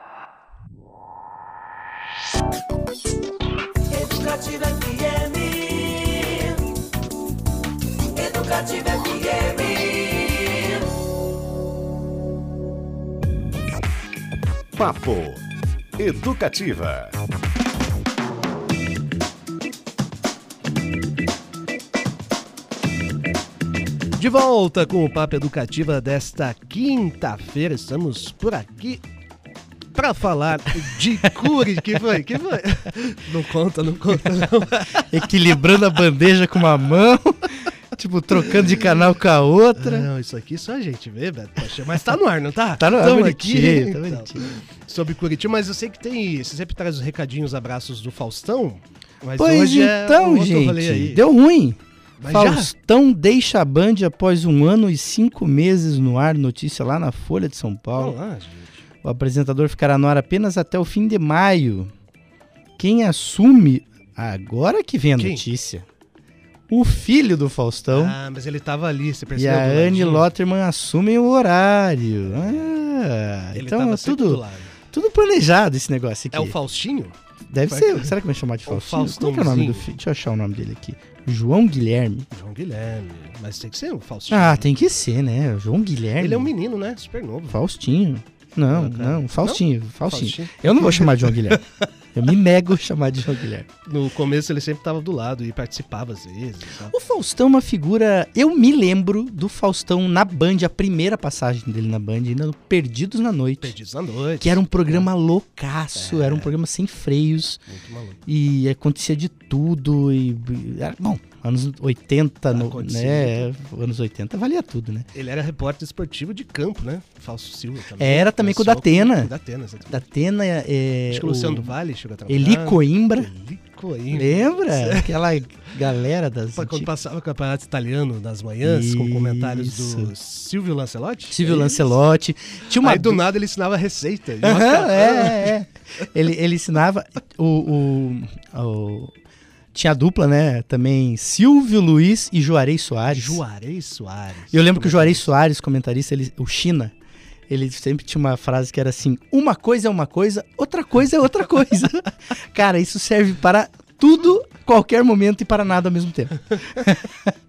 Papo Educativa.
De volta com o Papo Educativa desta quinta-feira. Estamos por aqui para falar de cure. que foi? Que foi? Não conta, não conta, não.
Equilibrando a bandeja com uma mão, tipo, trocando de canal com a outra.
Não, isso aqui só a gente vê, Beto. Mas tá no ar, não tá?
Tá no ar,
Tamo
bonitinho,
aqui,
tá
então. Sobre Curitiba, mas eu sei que tem. Você sempre traz os recadinhos, abraços do Faustão. Mas
Pois
hoje é
então,
um rolê
gente, deu ruim.
Mas já?
Faustão deixa a Band após um ano e cinco meses no ar, notícia lá na Folha de São Paulo.
Vamos lá, gente.
O apresentador ficará no ar apenas até o fim de maio. Quem assume. Agora que vem a
Quem?
notícia. O filho do Faustão
Ah, mas ele tava ali, você
e
percebeu?
a
do
Anne? Lotterman assumem o horário. Ah,
Ele
então
tava
é tudo, tudo planejado esse negócio aqui.
É o Faustinho?
Deve
Vai
ser.
que-
Será que vai chamar de Faustinho? Qual que é o nome do filho? Deixa eu achar o nome dele aqui. João Guilherme.
João Guilherme. Mas tem que ser o Faustinho.
Ah, tem que ser, né? João Guilherme.
Ele é um menino, né? Super novo.
Faustinho. Não,
cara.
não, Faustinho, Faustinho.
Faustinho.
Eu não vou chamar de João Guilherme. Eu me nego a chamar de João Guilherme.
No começo ele sempre tava do lado e participava às vezes. e tal.
O Faustão é uma figura. Eu me lembro do Faustão na Band, a primeira passagem dele na Band, ainda no Perdidos na Noite.
Perdidos na noite.
Que era um programa loucaço, era um programa sem freios.
Muito maluco.
E acontecia de tudo. E. bom, anos 80, no,
Acontecia
né? Anos 80 valia tudo, né?
Ele era repórter esportivo de campo, né? Fausto Silva também.
Era também com o Datena.
Com o Datena, exatamente.
Da Atena é.
Acho que o Luciano do Vale chegou a trabalhar.
Eli Coimbra.
Eli Coimbra.
Lembra? Aquela galera das.
Quando
antigas-
passava o campeonato italiano nas manhãs, com comentários
Isso.
do Silvio Lancelotti.
Silvio
É isso.
Lancelotti. Tinha uma
Aí do nada ele ensinava receita.
É, é, é. Ele, ele ensinava o, o, o- Tinha a dupla, né? Também Silvio Luiz e Juarez Soares.
Juarez Soares.
Eu lembro que o Juarez Soares, comentarista, ele, o China, ele sempre tinha uma frase que era assim: uma coisa é uma coisa, outra coisa é outra coisa. Cara, isso serve para tudo, qualquer momento e para nada ao mesmo tempo.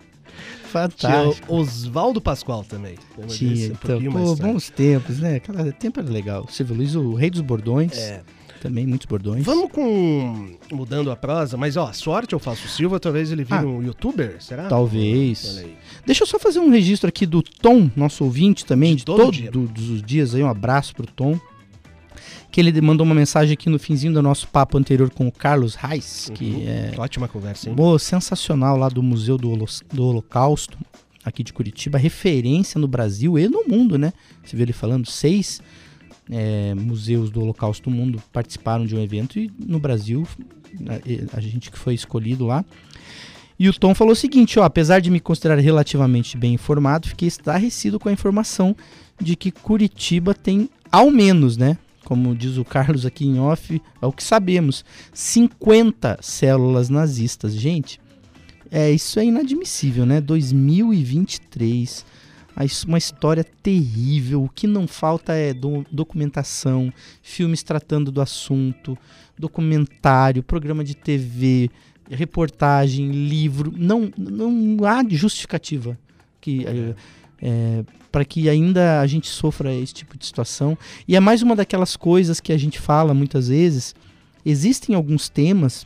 Tinha
Fantástico.
o Oswaldo Pascoal também.
Tinha, então, pô, bons tempos, né? Aquela tempo era legal. Silvio Luiz, o rei dos bordões.
É.
Também muitos bordões.
Vamos com. mudando a prosa, mas ó, sorte ao Falso Silva, talvez ele vire
Ah.
um youtuber, será?
Talvez. Deixa eu só fazer um registro aqui do Tom, nosso ouvinte também,
De
de,
todo
todos
dia.
os dias aí, um abraço pro Tom. Que ele mandou uma mensagem aqui no finzinho do nosso papo anterior com o Carlos Reis, que
Uhum.
é
Ótima conversa, hein?
Pô, sensacional lá do Museu do, Holo- do Holocausto, aqui de Curitiba, referência no Brasil e no mundo, né? Você viu ele falando, seis é, museus do Holocausto do mundo participaram de um evento e no Brasil, a, a gente que foi escolhido lá. E o Tom falou o seguinte, ó, apesar de me considerar relativamente bem informado, fiquei estarrecido com a informação de que Curitiba tem, ao menos, né? Como diz o Carlos aqui em off, é o que sabemos, 50 células nazistas. Gente, é, isso é inadmissível, né? 2023, a his- uma história terrível. O que não falta é do- documentação, filmes tratando do assunto, documentário, programa de TV, reportagem, livro. Não, não há justificativa que é, para que ainda a gente sofra esse tipo de situação. E é mais uma daquelas coisas que a gente fala muitas vezes. Existem alguns temas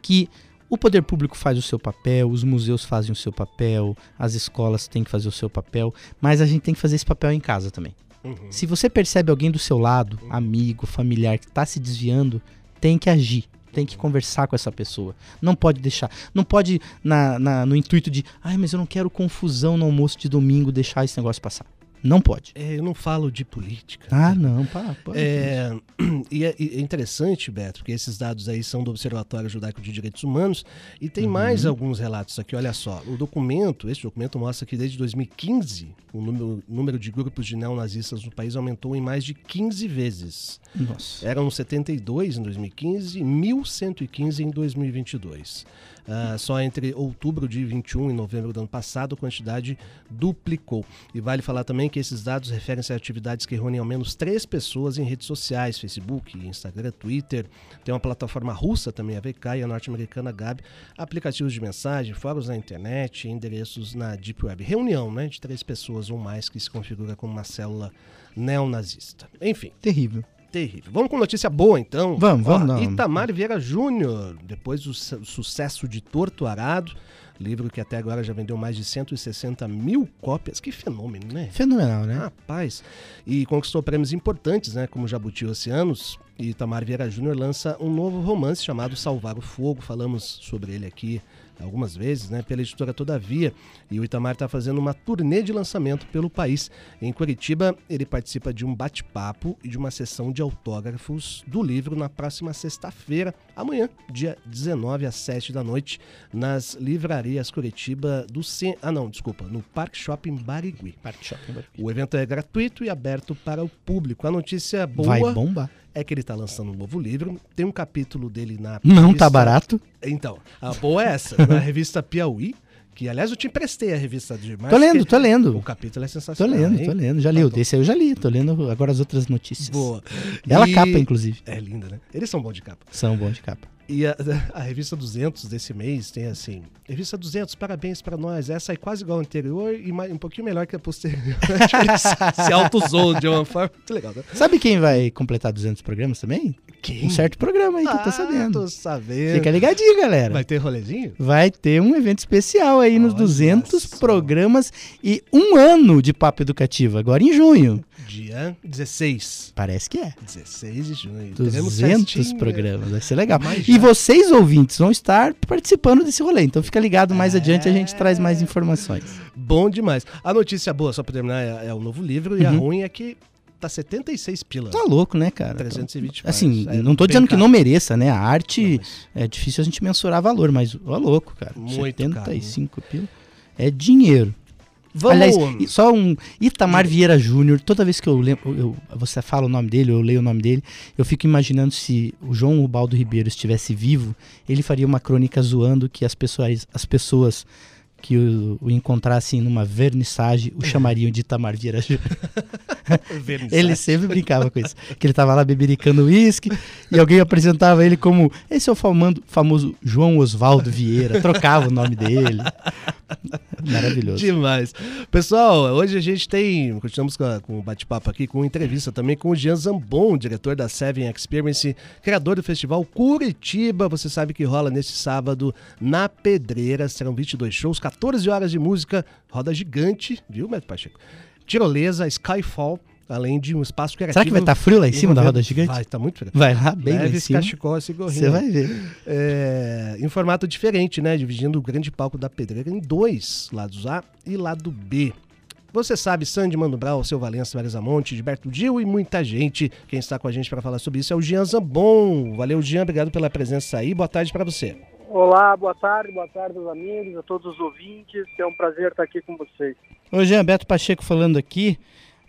que o poder público faz o seu papel, os museus fazem o seu papel, as escolas têm que fazer o seu papel, mas a gente tem que fazer esse papel em casa também.
Uhum.
Se você percebe alguém do seu lado, amigo, familiar, que está se desviando, tem que agir. Tem que conversar com essa pessoa. Não pode deixar. Não pode, na, na- no intuito de, ai, mas eu não quero confusão no almoço de domingo, deixar esse negócio passar. Não pode.
É, eu não falo de política.
Ah, não, pá, pá.
É, e é, é interessante, Beto, porque esses dados aí são do Observatório Judaico de Direitos Humanos e tem mais alguns relatos aqui. Olha só, o documento, esse documento mostra que desde 2015 o número, número de grupos de neonazistas no país aumentou em mais de 15 vezes.
Nossa.
Eram 72 em 2015 e 1.115 em 2022. Ah, só entre outubro de 21 e novembro do ano passado, a quantidade duplicou. E vale falar também que esses dados referem-se a atividades que reúnem ao menos três pessoas em redes sociais, Facebook, Instagram, Twitter. Tem uma plataforma russa também, a VK, e a norte-americana Gab, aplicativos de mensagem, fóruns na internet, endereços na Deep Web. Reunião né, de três pessoas ou mais que se configura como uma célula neonazista. Enfim,
Terrível.
Terrível. Vamos com notícia boa, então.
Vamos, vamos,
Ó,
não.
Itamar Vieira Júnior, depois do su- sucesso de Torto Arado, livro que até agora já vendeu mais de 160 mil cópias. Que fenômeno, né?
Fenomenal, né?
Rapaz. E conquistou prêmios importantes, né? Como Jabuti Oceanos. E Itamar Vieira Júnior lança um novo romance chamado Salvar o Fogo. Falamos sobre ele aqui algumas vezes, né? Pela editora Todavia. E o Itamar está fazendo uma turnê de lançamento pelo país. Em Curitiba, ele participa de um bate-papo e de uma sessão de autógrafos do livro na próxima sexta-feira, amanhã, dia 19 às 7 da noite, nas livrarias Curitiba do Cen... Ah, não, desculpa, no Park Shopping Barigui.
Parque Shopping.
O evento é gratuito e aberto para o público. A notícia boa
Vai bombar.
É que ele está lançando um novo livro. Tem um capítulo dele na
Não
revista-
tá barato.
Então, a boa é essa, na revista Piauí, que aliás eu te emprestei a revista de março.
Tô lendo, tô lendo.
O capítulo é
Tô
sensacional.
lendo,
hein?
tô lendo. Já li.
Tá
desse aí eu já li. Tô lendo agora as outras notícias.
Boa.
Ela
E-
capa, inclusive.
É linda, né? Eles são bons de capa.
São bons de capa.
E a, a revista 200 desse mês tem assim: Revista 200, parabéns pra nós. Essa é quase igual a anterior e mais- um pouquinho melhor que a posterior. Se, auto-zoou de uma forma muito legal. Né?
Sabe quem vai completar 200 programas também?
Quem?
Um certo programa aí que eu tô
Ah,
sabendo.
Tô sabendo.
Fica ligadinho, galera.
Vai ter rolezinho?
Vai ter um evento especial aí nos
Olha
200
só.
programas e um ano de papo educativo, agora em junho.
Dia 16.
Parece que é.
16 de junho. Teremos
200
festinha.
programas, vai ser legal.
Mas
E vocês, ouvintes, vão estar participando desse rolê. Então fica ligado, mais adiante a gente traz
É.
mais informações.
Bom demais. A notícia boa, só pra terminar, é, é o novo livro. E a
Uhum.
ruim é que tá 76 pila.
Tá louco, né, cara?
320
Assim,
reais. É
não tô dizendo que
caro.
não mereça, né? A
Não,
arte
mas
é difícil a gente mensurar valor, mas ó louco, cara.
Muito
75 pila. É dinheiro.
Vamos.
Aliás, só um Itamar Vieira Júnior, toda vez que eu lembro, eu- você fala o nome dele, eu leio o nome dele, eu fico imaginando se o João Ubaldo Ribeiro estivesse vivo, ele faria uma crônica zoando que as pessoas, as pessoas que o, o encontrassem numa vernissage o chamariam de Itamar Vieira Júnior. Ele sempre brincava com isso. Que ele tava lá bebericando uísque e alguém apresentava ele como esse é o famando- famoso João Oswaldo Vieira, trocava o nome dele. Maravilhoso.
Demais. Pessoal, hoje a gente tem, continuamos com, a- com o bate-papo aqui, com entrevista também com o Jean Zambon, diretor da Seven Experience, criador do festival Curitiba. Você sabe que rola neste sábado na Pedreira. Serão 22 shows, 14 horas de música, roda gigante, viu, Beto Pacheco? Tirolesa, Skyfall, além de um espaço criativo.
Será que vai estar frio lá em cima da roda gigante?
Vai, tá muito frio.
Vai lá, bem lá em cima.
cachecol esse gorrinho.
Você vai ver.
É, em formato diferente, né? Dividindo o grande palco da pedreira em dois, lados A e lado B. Você sabe, Sandy Mano Brau, Seu Valença, Marisa Monte, Gilberto Dil e muita gente. Quem está com a gente para falar sobre isso é o Jean Zambon. Valeu, Jean, obrigado pela presença aí. Boa tarde para você.
Olá, boa tarde, boa tarde aos amigos, a todos os ouvintes. É um prazer estar aqui com vocês.
Ô Jean, Beto Pacheco falando aqui.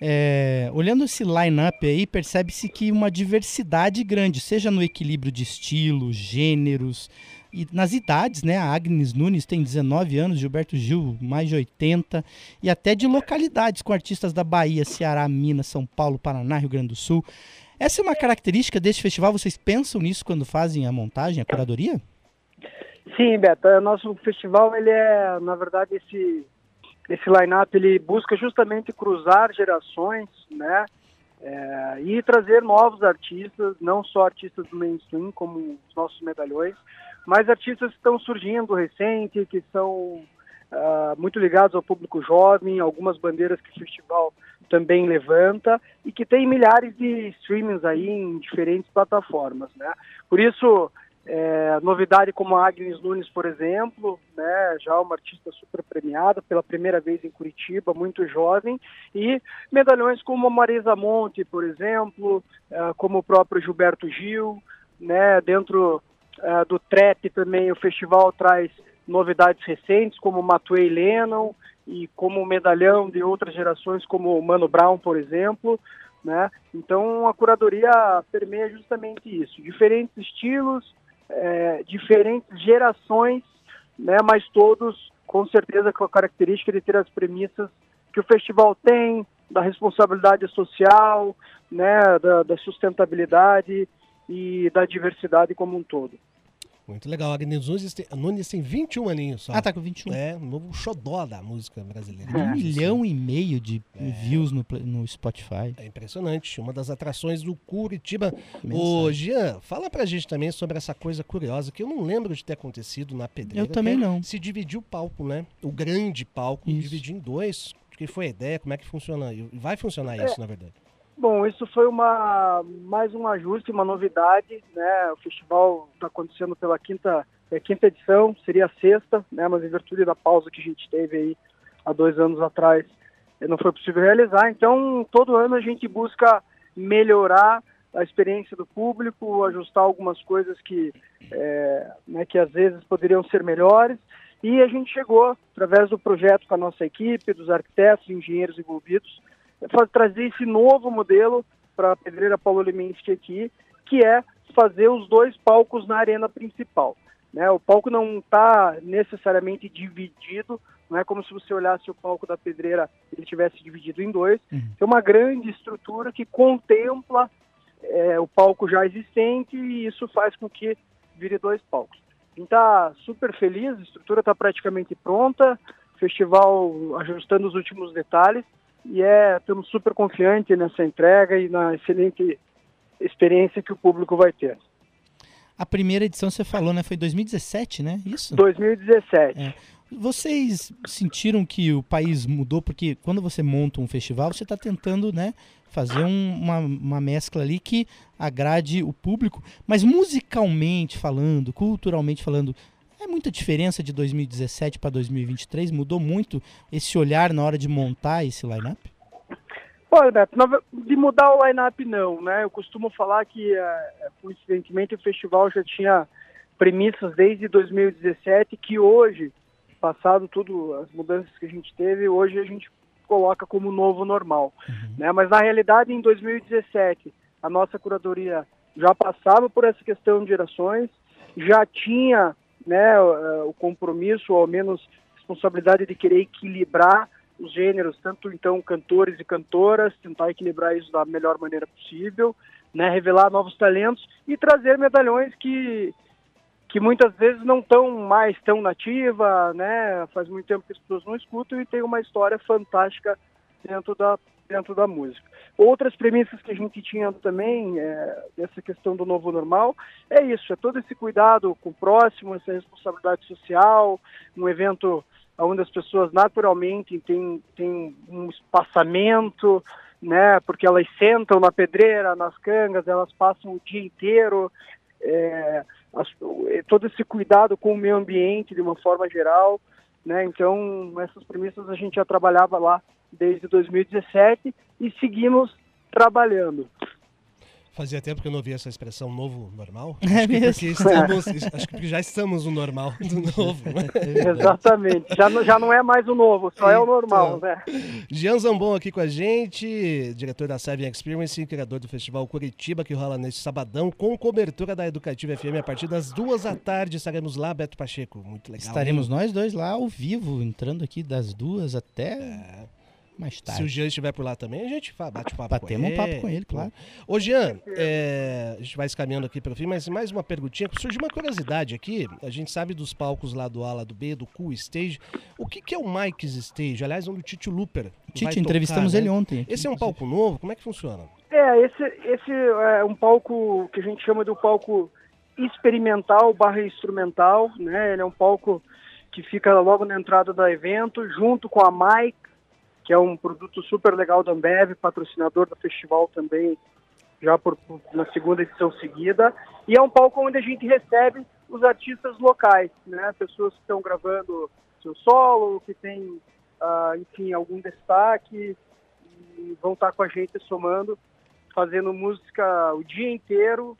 é, olhando esse line-up aí, percebe-se que uma diversidade grande, seja no equilíbrio de estilos, gêneros e nas idades, né? A Agnes Nunes tem 19 anos, Gilberto Gil mais de 80, e até de localidades com artistas da Bahia, Ceará, Minas, São Paulo, Paraná, Rio Grande do Sul. Essa é uma característica desse festival, vocês pensam nisso quando fazem a montagem, a curadoria?
Sim, Beto, é, nosso festival, ele é, na verdade, esse, esse line-up, ele busca justamente cruzar gerações, né? É, e trazer novos artistas, não só artistas do mainstream, como os nossos medalhões, mas artistas que estão surgindo recente, que são uh, muito ligados ao público jovem, algumas bandeiras que o festival também levanta e que tem milhares de streamings aí em diferentes plataformas, né? Por isso, é, novidade como a Agnes Nunes, por exemplo, né, já uma artista super premiada pela primeira vez em Curitiba, muito jovem, e medalhões como a Marisa Monte, por exemplo, é, como o próprio Gilberto Gil, né, dentro é, do trap também o festival traz novidades recentes como Matuei Lennon e como medalhão de outras gerações como o Mano Brown, por exemplo, né? Então a curadoria permeia justamente isso, diferentes estilos, é, diferentes gerações, né? Mas todos com certeza com a característica de ter as premissas que o festival tem, da responsabilidade social, né? da, da sustentabilidade e da diversidade como um todo.
Muito legal. Agnes Nunes tem, Nunes tem 21 aninhos só.
Ah, tá com 21.
É, um novo xodó da música brasileira.
Um milhão e meio de é. views no, no Spotify.
É impressionante. Uma das atrações do Curitiba. Ô, Jean, fala pra gente também sobre essa coisa curiosa que eu não lembro de ter acontecido na Pedreira.
Eu também não.
Se dividiu o palco, né? O grande palco, dividir em dois. Que foi a ideia, como é que funciona? E vai funcionar isso, é. na verdade.
Bom, isso foi uma mais um ajuste, uma novidade, né? O festival está acontecendo pela quinta, é, quinta edição, seria a sexta, né? Mas em virtude da pausa que a gente teve aí há dois anos atrás, eh, não foi possível realizar. Então, todo ano a gente busca melhorar a experiência do público, ajustar algumas coisas que, é, né, que às vezes poderiam ser melhores. E a gente chegou, através do projeto com a nossa equipe, dos arquitetos, engenheiros envolvidos, trazer esse novo modelo para a Pedreira Paulo Leminski aqui, que é fazer os dois palcos na arena principal. Né? O palco não está necessariamente dividido, não é como se você olhasse o palco da pedreira ele tivesse dividido em dois. Uhum. Tem uma grande estrutura que contempla é, o palco já existente e isso faz com que vire dois palcos. A gente está super feliz, a estrutura está praticamente pronta, festival ajustando os últimos detalhes e é, estamos super confiantes nessa entrega e na excelente experiência que o público vai ter.
A primeira edição você falou, né? Foi 2017, né? Isso?
2017.
É. Vocês sentiram que o país mudou? Porque quando você monta um festival, você está tentando, né? Fazer um, uma, uma mescla ali que agrade o público, mas musicalmente falando, culturalmente falando, é muita diferença de 2017 para 2023? Mudou muito esse olhar na hora de montar esse line-up?
Olha, Beto, de mudar o line-up não, né? Eu costumo falar que, é, coincidentemente, o festival já tinha premissas desde 2017 que hoje, passado tudo, as mudanças que a gente teve, hoje a gente coloca como novo normal, uhum. né? Mas na realidade, em 2017, a nossa curadoria já passava por essa questão de gerações, já tinha né, o, o compromisso, ou ao menos responsabilidade de querer equilibrar os gêneros, tanto então cantores e cantoras, tentar equilibrar isso da melhor maneira possível, né, revelar novos talentos e trazer medalhões que que muitas vezes não estão mais tão nativa, né? Faz muito tempo que as pessoas não escutam e tem uma história fantástica dentro da dentro da música. Outras premissas que a gente tinha também, é, dessa questão do novo normal, é isso, é todo esse cuidado com o próximo, essa responsabilidade social, um evento onde as pessoas naturalmente têm, têm um espaçamento, né, porque elas sentam na pedreira, nas cangas, elas passam o dia inteiro, é, as, todo esse cuidado com o meio ambiente de uma forma geral, né, então essas premissas a gente já trabalhava lá desde 2017 e seguimos trabalhando.
Fazia tempo que eu não ouvia essa expressão novo normal. É acho, que porque estamos, acho que já estamos no normal do novo. Né?
Exatamente. Já não, já não é mais o novo, só então, é o normal, então, né?
Jean Zambon aqui com a gente, diretor da Seven Experience e criador do Festival Curitiba, que rola neste sabadão, com cobertura da Educativa FM a partir das duas da tarde. Estaremos lá, Beto Pacheco. Muito legal.
Estaremos hein? nós dois lá ao vivo, entrando aqui das duas até. É mais tarde.
Se o Jean estiver por lá também, a gente bate papo
Batemos
com ele.
um papo com ele, claro.
Ô, Jean, é, a gente vai escaminhando aqui para o fim, mas mais uma perguntinha. Surgiu uma curiosidade aqui. A gente sabe dos palcos lá do A, lá do B, do Cool Stage. O que, que é o Mike's Stage? Aliás, onde o Tito Looper
Tite, entrevistamos
né?
ele ontem.
Esse é um palco novo? Como é que funciona?
É, esse, esse é um palco que a gente chama de um palco experimental barra instrumental, né? Ele é um palco que fica logo na entrada do evento, junto com a Mike, que é um produto super legal da Ambev, patrocinador do festival também, já por, na segunda edição seguida. E é um palco onde a gente recebe os artistas locais, né? Pessoas que estão gravando seu solo, que tem, ah, enfim, algum destaque e vão estar com a gente somando, fazendo música o dia inteiro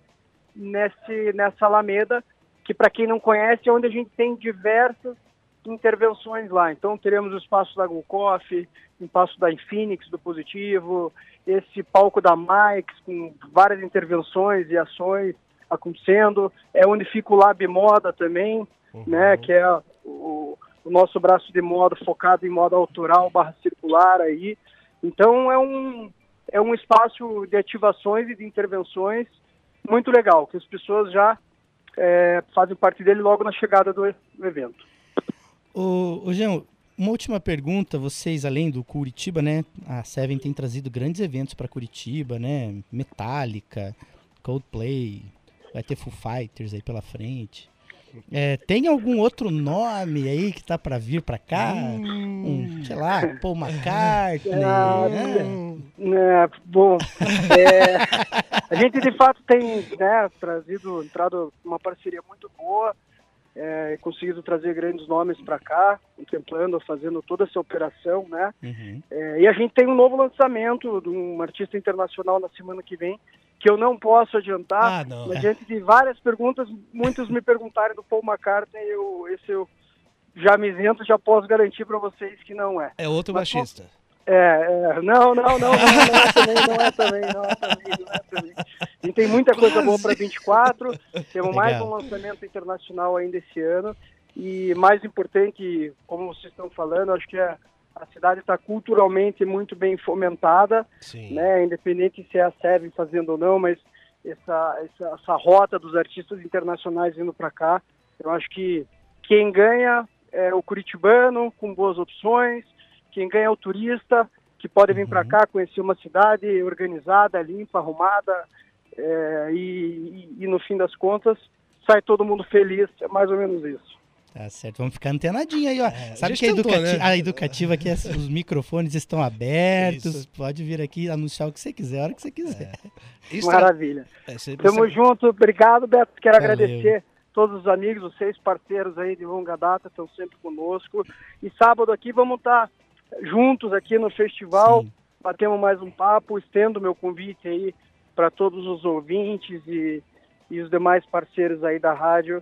nesse, nessa Alameda, que para quem não conhece é onde a gente tem diversas intervenções lá. Então teremos o espaço da Go Coffee, o espaço da Infinix do Positivo, esse palco da Mike's com várias intervenções e ações acontecendo, é onde fica o Lab Moda também, né, que é o, o nosso braço de moda focado em moda autoral barra circular aí. Então é um é um espaço de ativações e de intervenções muito legal, que as pessoas já é, fazem parte dele logo na chegada do evento.
Ô, ô Jean, uma última pergunta. Vocês, além do Curitiba, né? A Seven tem trazido grandes eventos para Curitiba, né? Metallica, Coldplay, vai ter Foo Fighters aí pela frente. É, tem algum outro nome aí que tá para vir para cá? Um, sei lá, Paul McCartney.
Ah,
né?
É, bom, é, a gente de fato tem né, trazido, entrado uma parceria muito boa, é, conseguido trazer grandes nomes para cá, contemplando, fazendo toda essa operação, né?
Uhum.
É, e a gente tem um novo lançamento de um artista internacional na semana que vem, que eu não posso adiantar,
Ah, não.
mas diante de várias perguntas, muitos me perguntaram do Paul McCartney, eu, esse eu já me isento, já posso garantir para vocês que não é.
É outro
Mas,
baixista.
É, é, não, não, não, não, é também, não é também, não é também, não é também. A gente tem muita coisa boa para 24, temos mais um lançamento internacional ainda esse ano. E mais importante, como vocês estão falando, acho que a, a cidade está culturalmente muito bem fomentada,
Sim.
né, independente se é a Seven fazendo ou não, mas essa, essa, essa rota dos artistas internacionais indo para cá, eu acho que quem ganha é o curitibano, com boas opções, quem ganha é o turista, que pode vir para cá conhecer uma cidade organizada, limpa, arrumada, é, e, e- e no fim das contas sai todo mundo feliz, é mais ou menos isso.
Tá certo, vamos ficar antenadinho aí, ó.
a
Sabe que a,
tentou,
educati-
né?
a educativa aqui, os microfones estão abertos.
Isso.
Pode vir aqui anunciar o que você quiser, a hora que você quiser.
Isso
Maravilha.
é, você-
Tamo
você-
junto, obrigado, Beto. Quero
Valeu.
agradecer todos os amigos, os seis parceiros aí de longa data, estão sempre conosco. E sábado aqui vamos estar juntos aqui no festival,
Sim.
batemos mais um papo, estendo meu convite aí para todos os ouvintes e, e os demais parceiros aí da rádio.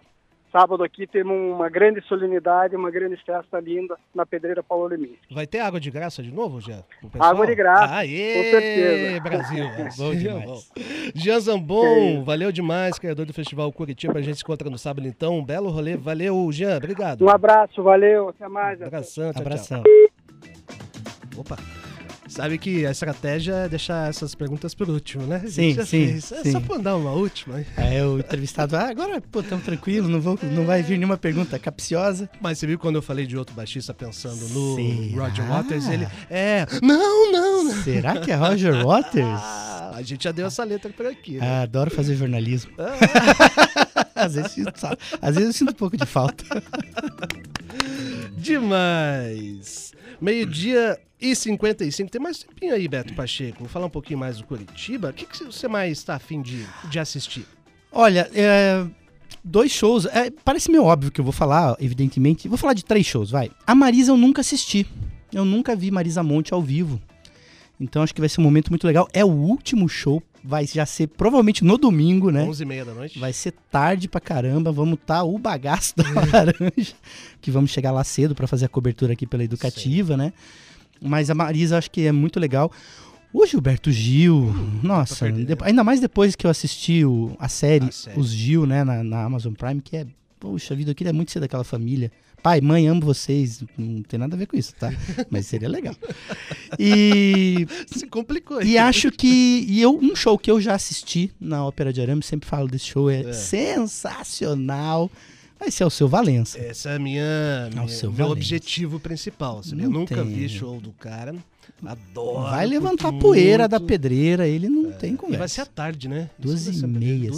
Sábado aqui temos uma grande solenidade, uma grande festa linda na Pedreira Paulo Leminski.
Vai ter água de graça de novo, Jean?
Água de graça,
Aê,
com certeza.
Brasil.
Bom demais.
Jean Zambon, valeu demais, criador do Festival Curitiba. A gente se encontra no sábado então. Um belo rolê. Valeu, Jean. Obrigado.
Um abraço, valeu, até mais.
Abração, tchau, tchau. Opa. Sabe que a estratégia é deixar essas perguntas por último, né?
Sim, sim,
fez. É
sim.
só pra dar uma última.
Aí o entrevistado, ah, agora, pô, tamo tranquilo, não, vou, não vai vir nenhuma pergunta capciosa.
Mas você viu quando eu falei de outro baixista pensando no
Será?
Roger Waters? Ele. É. Não, não, não.
Será que é Roger Waters?
Ah, a gente já deu essa letra por aqui, né?
Ah, adoro fazer jornalismo. às, vezes, às vezes eu sinto um pouco de falta.
Demais! Meio-dia e 55. Tem mais tempinho aí, Beto Pacheco. Vou falar um pouquinho mais do Curitiba. O que, que você mais está afim de, de assistir?
Olha, é, dois shows. é, parece meio óbvio que eu vou falar, evidentemente. Vou falar de três shows, vai. A Marisa eu nunca assisti. Eu nunca vi Marisa Monte ao vivo. Então acho que vai ser um momento muito legal. É o último show. Vai já ser provavelmente no domingo, né?
11h30 da noite?
Vai ser tarde pra caramba, vamos tá o bagaço da laranja, que vamos chegar lá cedo pra fazer a cobertura aqui pela educativa, né? Mas a Marisa acho que é muito legal. O Gilberto Gil, nossa,
perder,
depo- ainda mais depois que eu assisti o- a, série,
A série.
Os Gil, né, na, na Amazon Prime, que é, poxa vida, eu queria muito ser daquela família. Pai, mãe, amo vocês. Não tem nada a ver com isso, tá? Mas seria legal. E
Se complicou
e acho que. E eu, um show que eu já assisti na Ópera de Arame, sempre falo desse show, é,
É.
sensacional. Vai ser o seu Valença.
Essa é a minha, minha
seu
meu
Valente.
objetivo principal. sabe?
Não
Eu nunca
tem.
vi show do cara. Adoro.
vai levantar
curto
poeira da pedreira, ele não tem
E
conversa.
vai ser à tarde, né? Vai
e meia,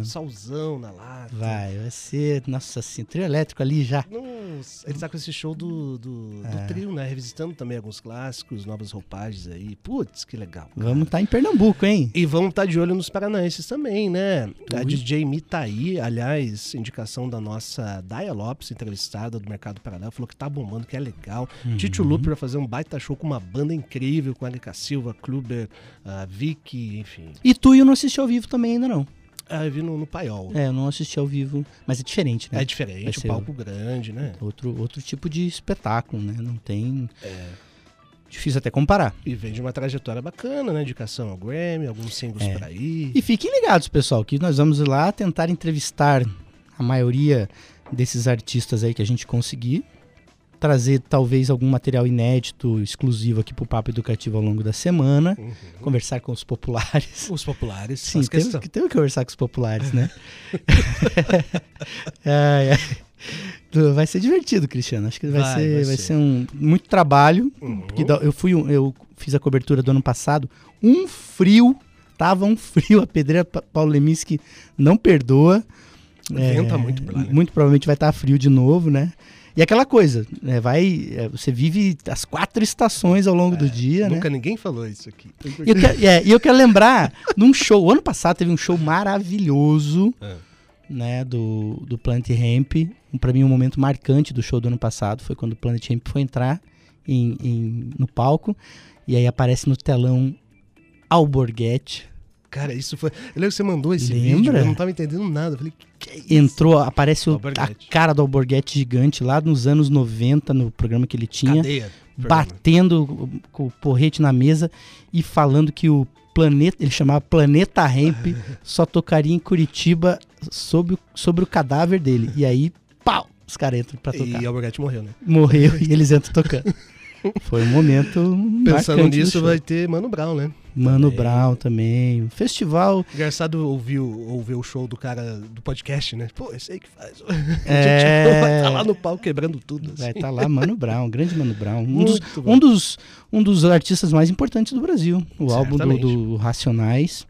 e. Solzão na lata.
Vai, vai ser, nossa assim, trio elétrico ali já.
Nossa, ele tá com esse show do, do, do
É.
trio, né? Revisitando também alguns clássicos, novas roupagens aí. Putz, que legal. cara.
Vamos estar em Pernambuco, hein?
E vamos estar de olho nos paranaenses também, né? A
Ui.
DJ Mi tá aí, aliás, indicação da nossa Daya Lopes, entrevistada do Mercado Paraná, falou que tá bombando, que é legal.
Uhum.
Tito Lupe vai fazer um baita show com uma banda incrível, com Erika Silva, Kluber, a Vicky, enfim.
E tu e eu não assisti ao vivo também ainda não.
Ah, eu vi no, no Paiol.
É, eu não assisti ao vivo, mas é diferente, né?
É diferente, o palco grande, né?
Outro, outro tipo de espetáculo, né? Não tem.
É.
Difícil até comparar.
E vem de uma trajetória bacana, né? Indicação ao Grammy, alguns singles
É.
por aí.
E fiquem ligados, pessoal, que nós vamos lá tentar entrevistar a maioria desses artistas aí que a gente conseguir. Trazer talvez algum material inédito, exclusivo aqui pro Papo Educativo ao longo da semana.
Uhum.
Conversar com os populares.
Os populares,
Sim, temos que, temos que conversar com os populares, né? Ai, ai. Vai ser divertido, Cristiano. Acho que vai,
Vai,
ser,
vai
vai
ser.
ser um muito trabalho.
Uhum.
Porque eu fui, eu fiz a cobertura do ano passado, um frio, tava um frio. A pedreira Pa- Paulo Leminski não perdoa.
Venta muito por lá, né?
Muito provavelmente vai estar frio de novo, né? E aquela coisa, né, vai, é, você vive as quatro estações ao longo do dia, né?
Nunca ninguém falou isso aqui.
E eu, quero, é, eu quero lembrar, num show, o ano passado teve um show maravilhoso,
É.
né, do, do Planet Hemp. Um, pra mim, um momento marcante do show do ano passado foi quando o Planet Hemp foi entrar em, em- no palco e aí aparece no telão Alborguete.
Cara, isso foi. Eu lembro que você mandou esse
Lembra?
vídeo, eu não tava entendendo nada. Eu falei, que é?
Entrou, aparece o- a cara do Alborguete gigante lá nos anos 90, no programa que ele tinha.
Cadeia.
batendo com o porrete na mesa e falando que o planeta, ele chamava Planeta Hemp, só tocaria em Curitiba sobre, o- sobre o cadáver dele. E aí, pau, os caras entram pra tocar.
E Alborguete morreu, né?
Morreu e eles entram tocando. Foi um momento
Pensando nisso, vai ter Mano Brown, né?
Mano
também.
Brown também. Festival.
Engraçado ouvir, o- ouvir o show do cara do podcast, né? Pô, esse aí que faz.
É.
Tipo, vai tá lá no pau quebrando tudo.
Vai
assim.
estar lá Mano Brown, grande Mano Brown. Um dos, um, dos, um dos artistas mais importantes do Brasil. O álbum do,
Certamente.
do Racionais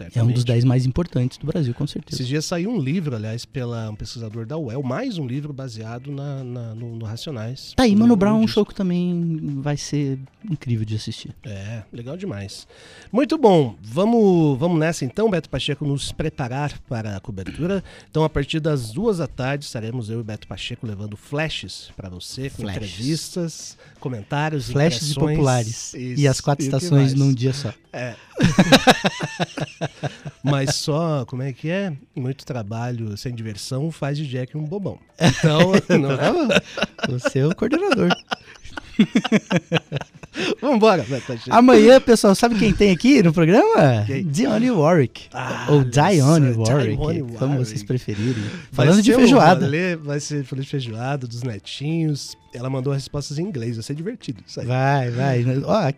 é um
Certamente.
dos 10 mais importantes do Brasil, com certeza.
Esses dias saiu um livro, aliás, pela um pesquisador da UEL, mais um livro baseado na, na- no, no Racionais.
Tá aí,
No-
Mano
no
Brown um show que também vai ser incrível de assistir.
É, legal demais. Muito bom. Vamos, vamos nessa então, Beto Pacheco, nos preparar para a cobertura. Então, a partir das duas da tarde, estaremos eu e Beto Pacheco levando flashes para você, com
Flashes.
entrevistas, comentários,
Flashes e populares.
Isso,
e as quatro estações num dia só.
É. Mas só, como é que é? Muito trabalho sem diversão faz de Jack um bobão. Então, não
bom. Você é o coordenador.
Vambora.
Amanhã, pessoal, sabe quem tem aqui no programa?
Quem?
Dionne Warwick.
Ah,
Ou
só,
Warwick,
Dione
como
Warwick.
vocês preferirem. Falando de feijoada.
rolê, vai ser falando de feijoada, dos netinhos. Ela mandou respostas em inglês, vai ser divertido. Isso aí.
Vai, vai. Ó,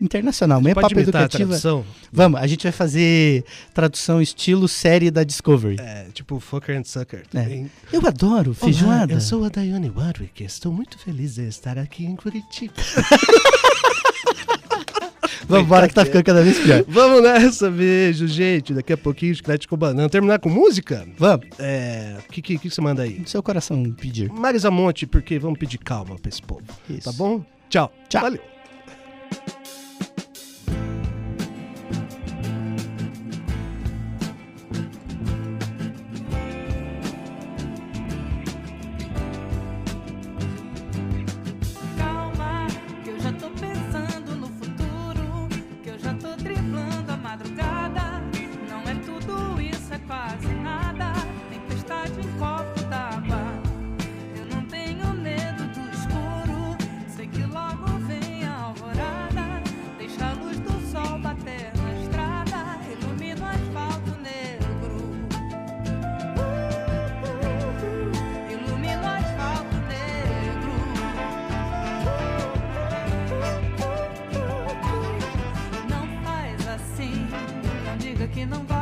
internacional.
Pode
papo
a
educativa.
tradução?
Vamos, a gente vai fazer tradução estilo série da Discovery.
É, tipo Fucker and Sucker.
É. Eu adoro feijoada.
Olá, eu sou a Diane Warwick. Estou muito feliz de estar aqui em Curitiba.
Vambora que tá ficando cada vez pior.
Vamos nessa, beijo, gente. Daqui a pouquinho, chiclete com banana. Terminar com música?
Vamos.
É. O que, que, que você manda aí?
Seu coração pedir.
Marisa Monte, porque vamos pedir calma pra esse povo.
Isso.
Tá bom? Tchau.
Tchau.
Valeu.
que não
vai.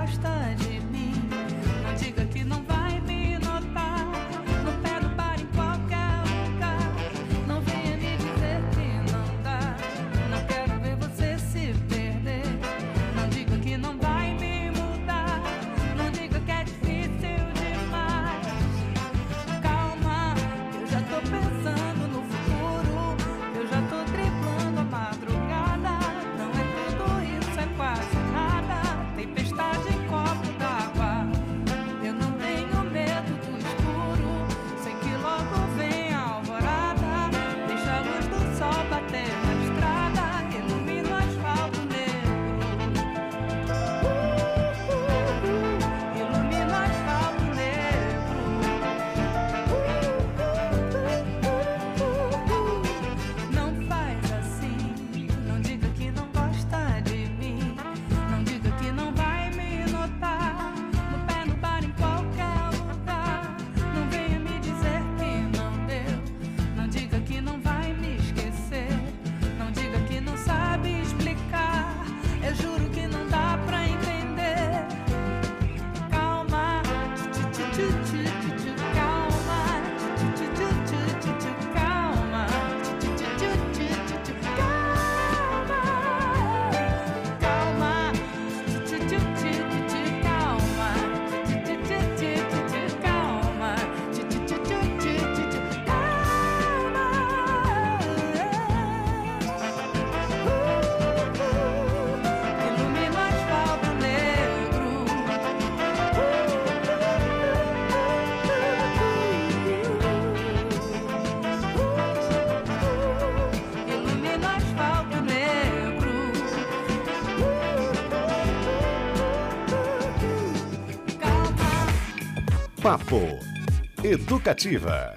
Educativa.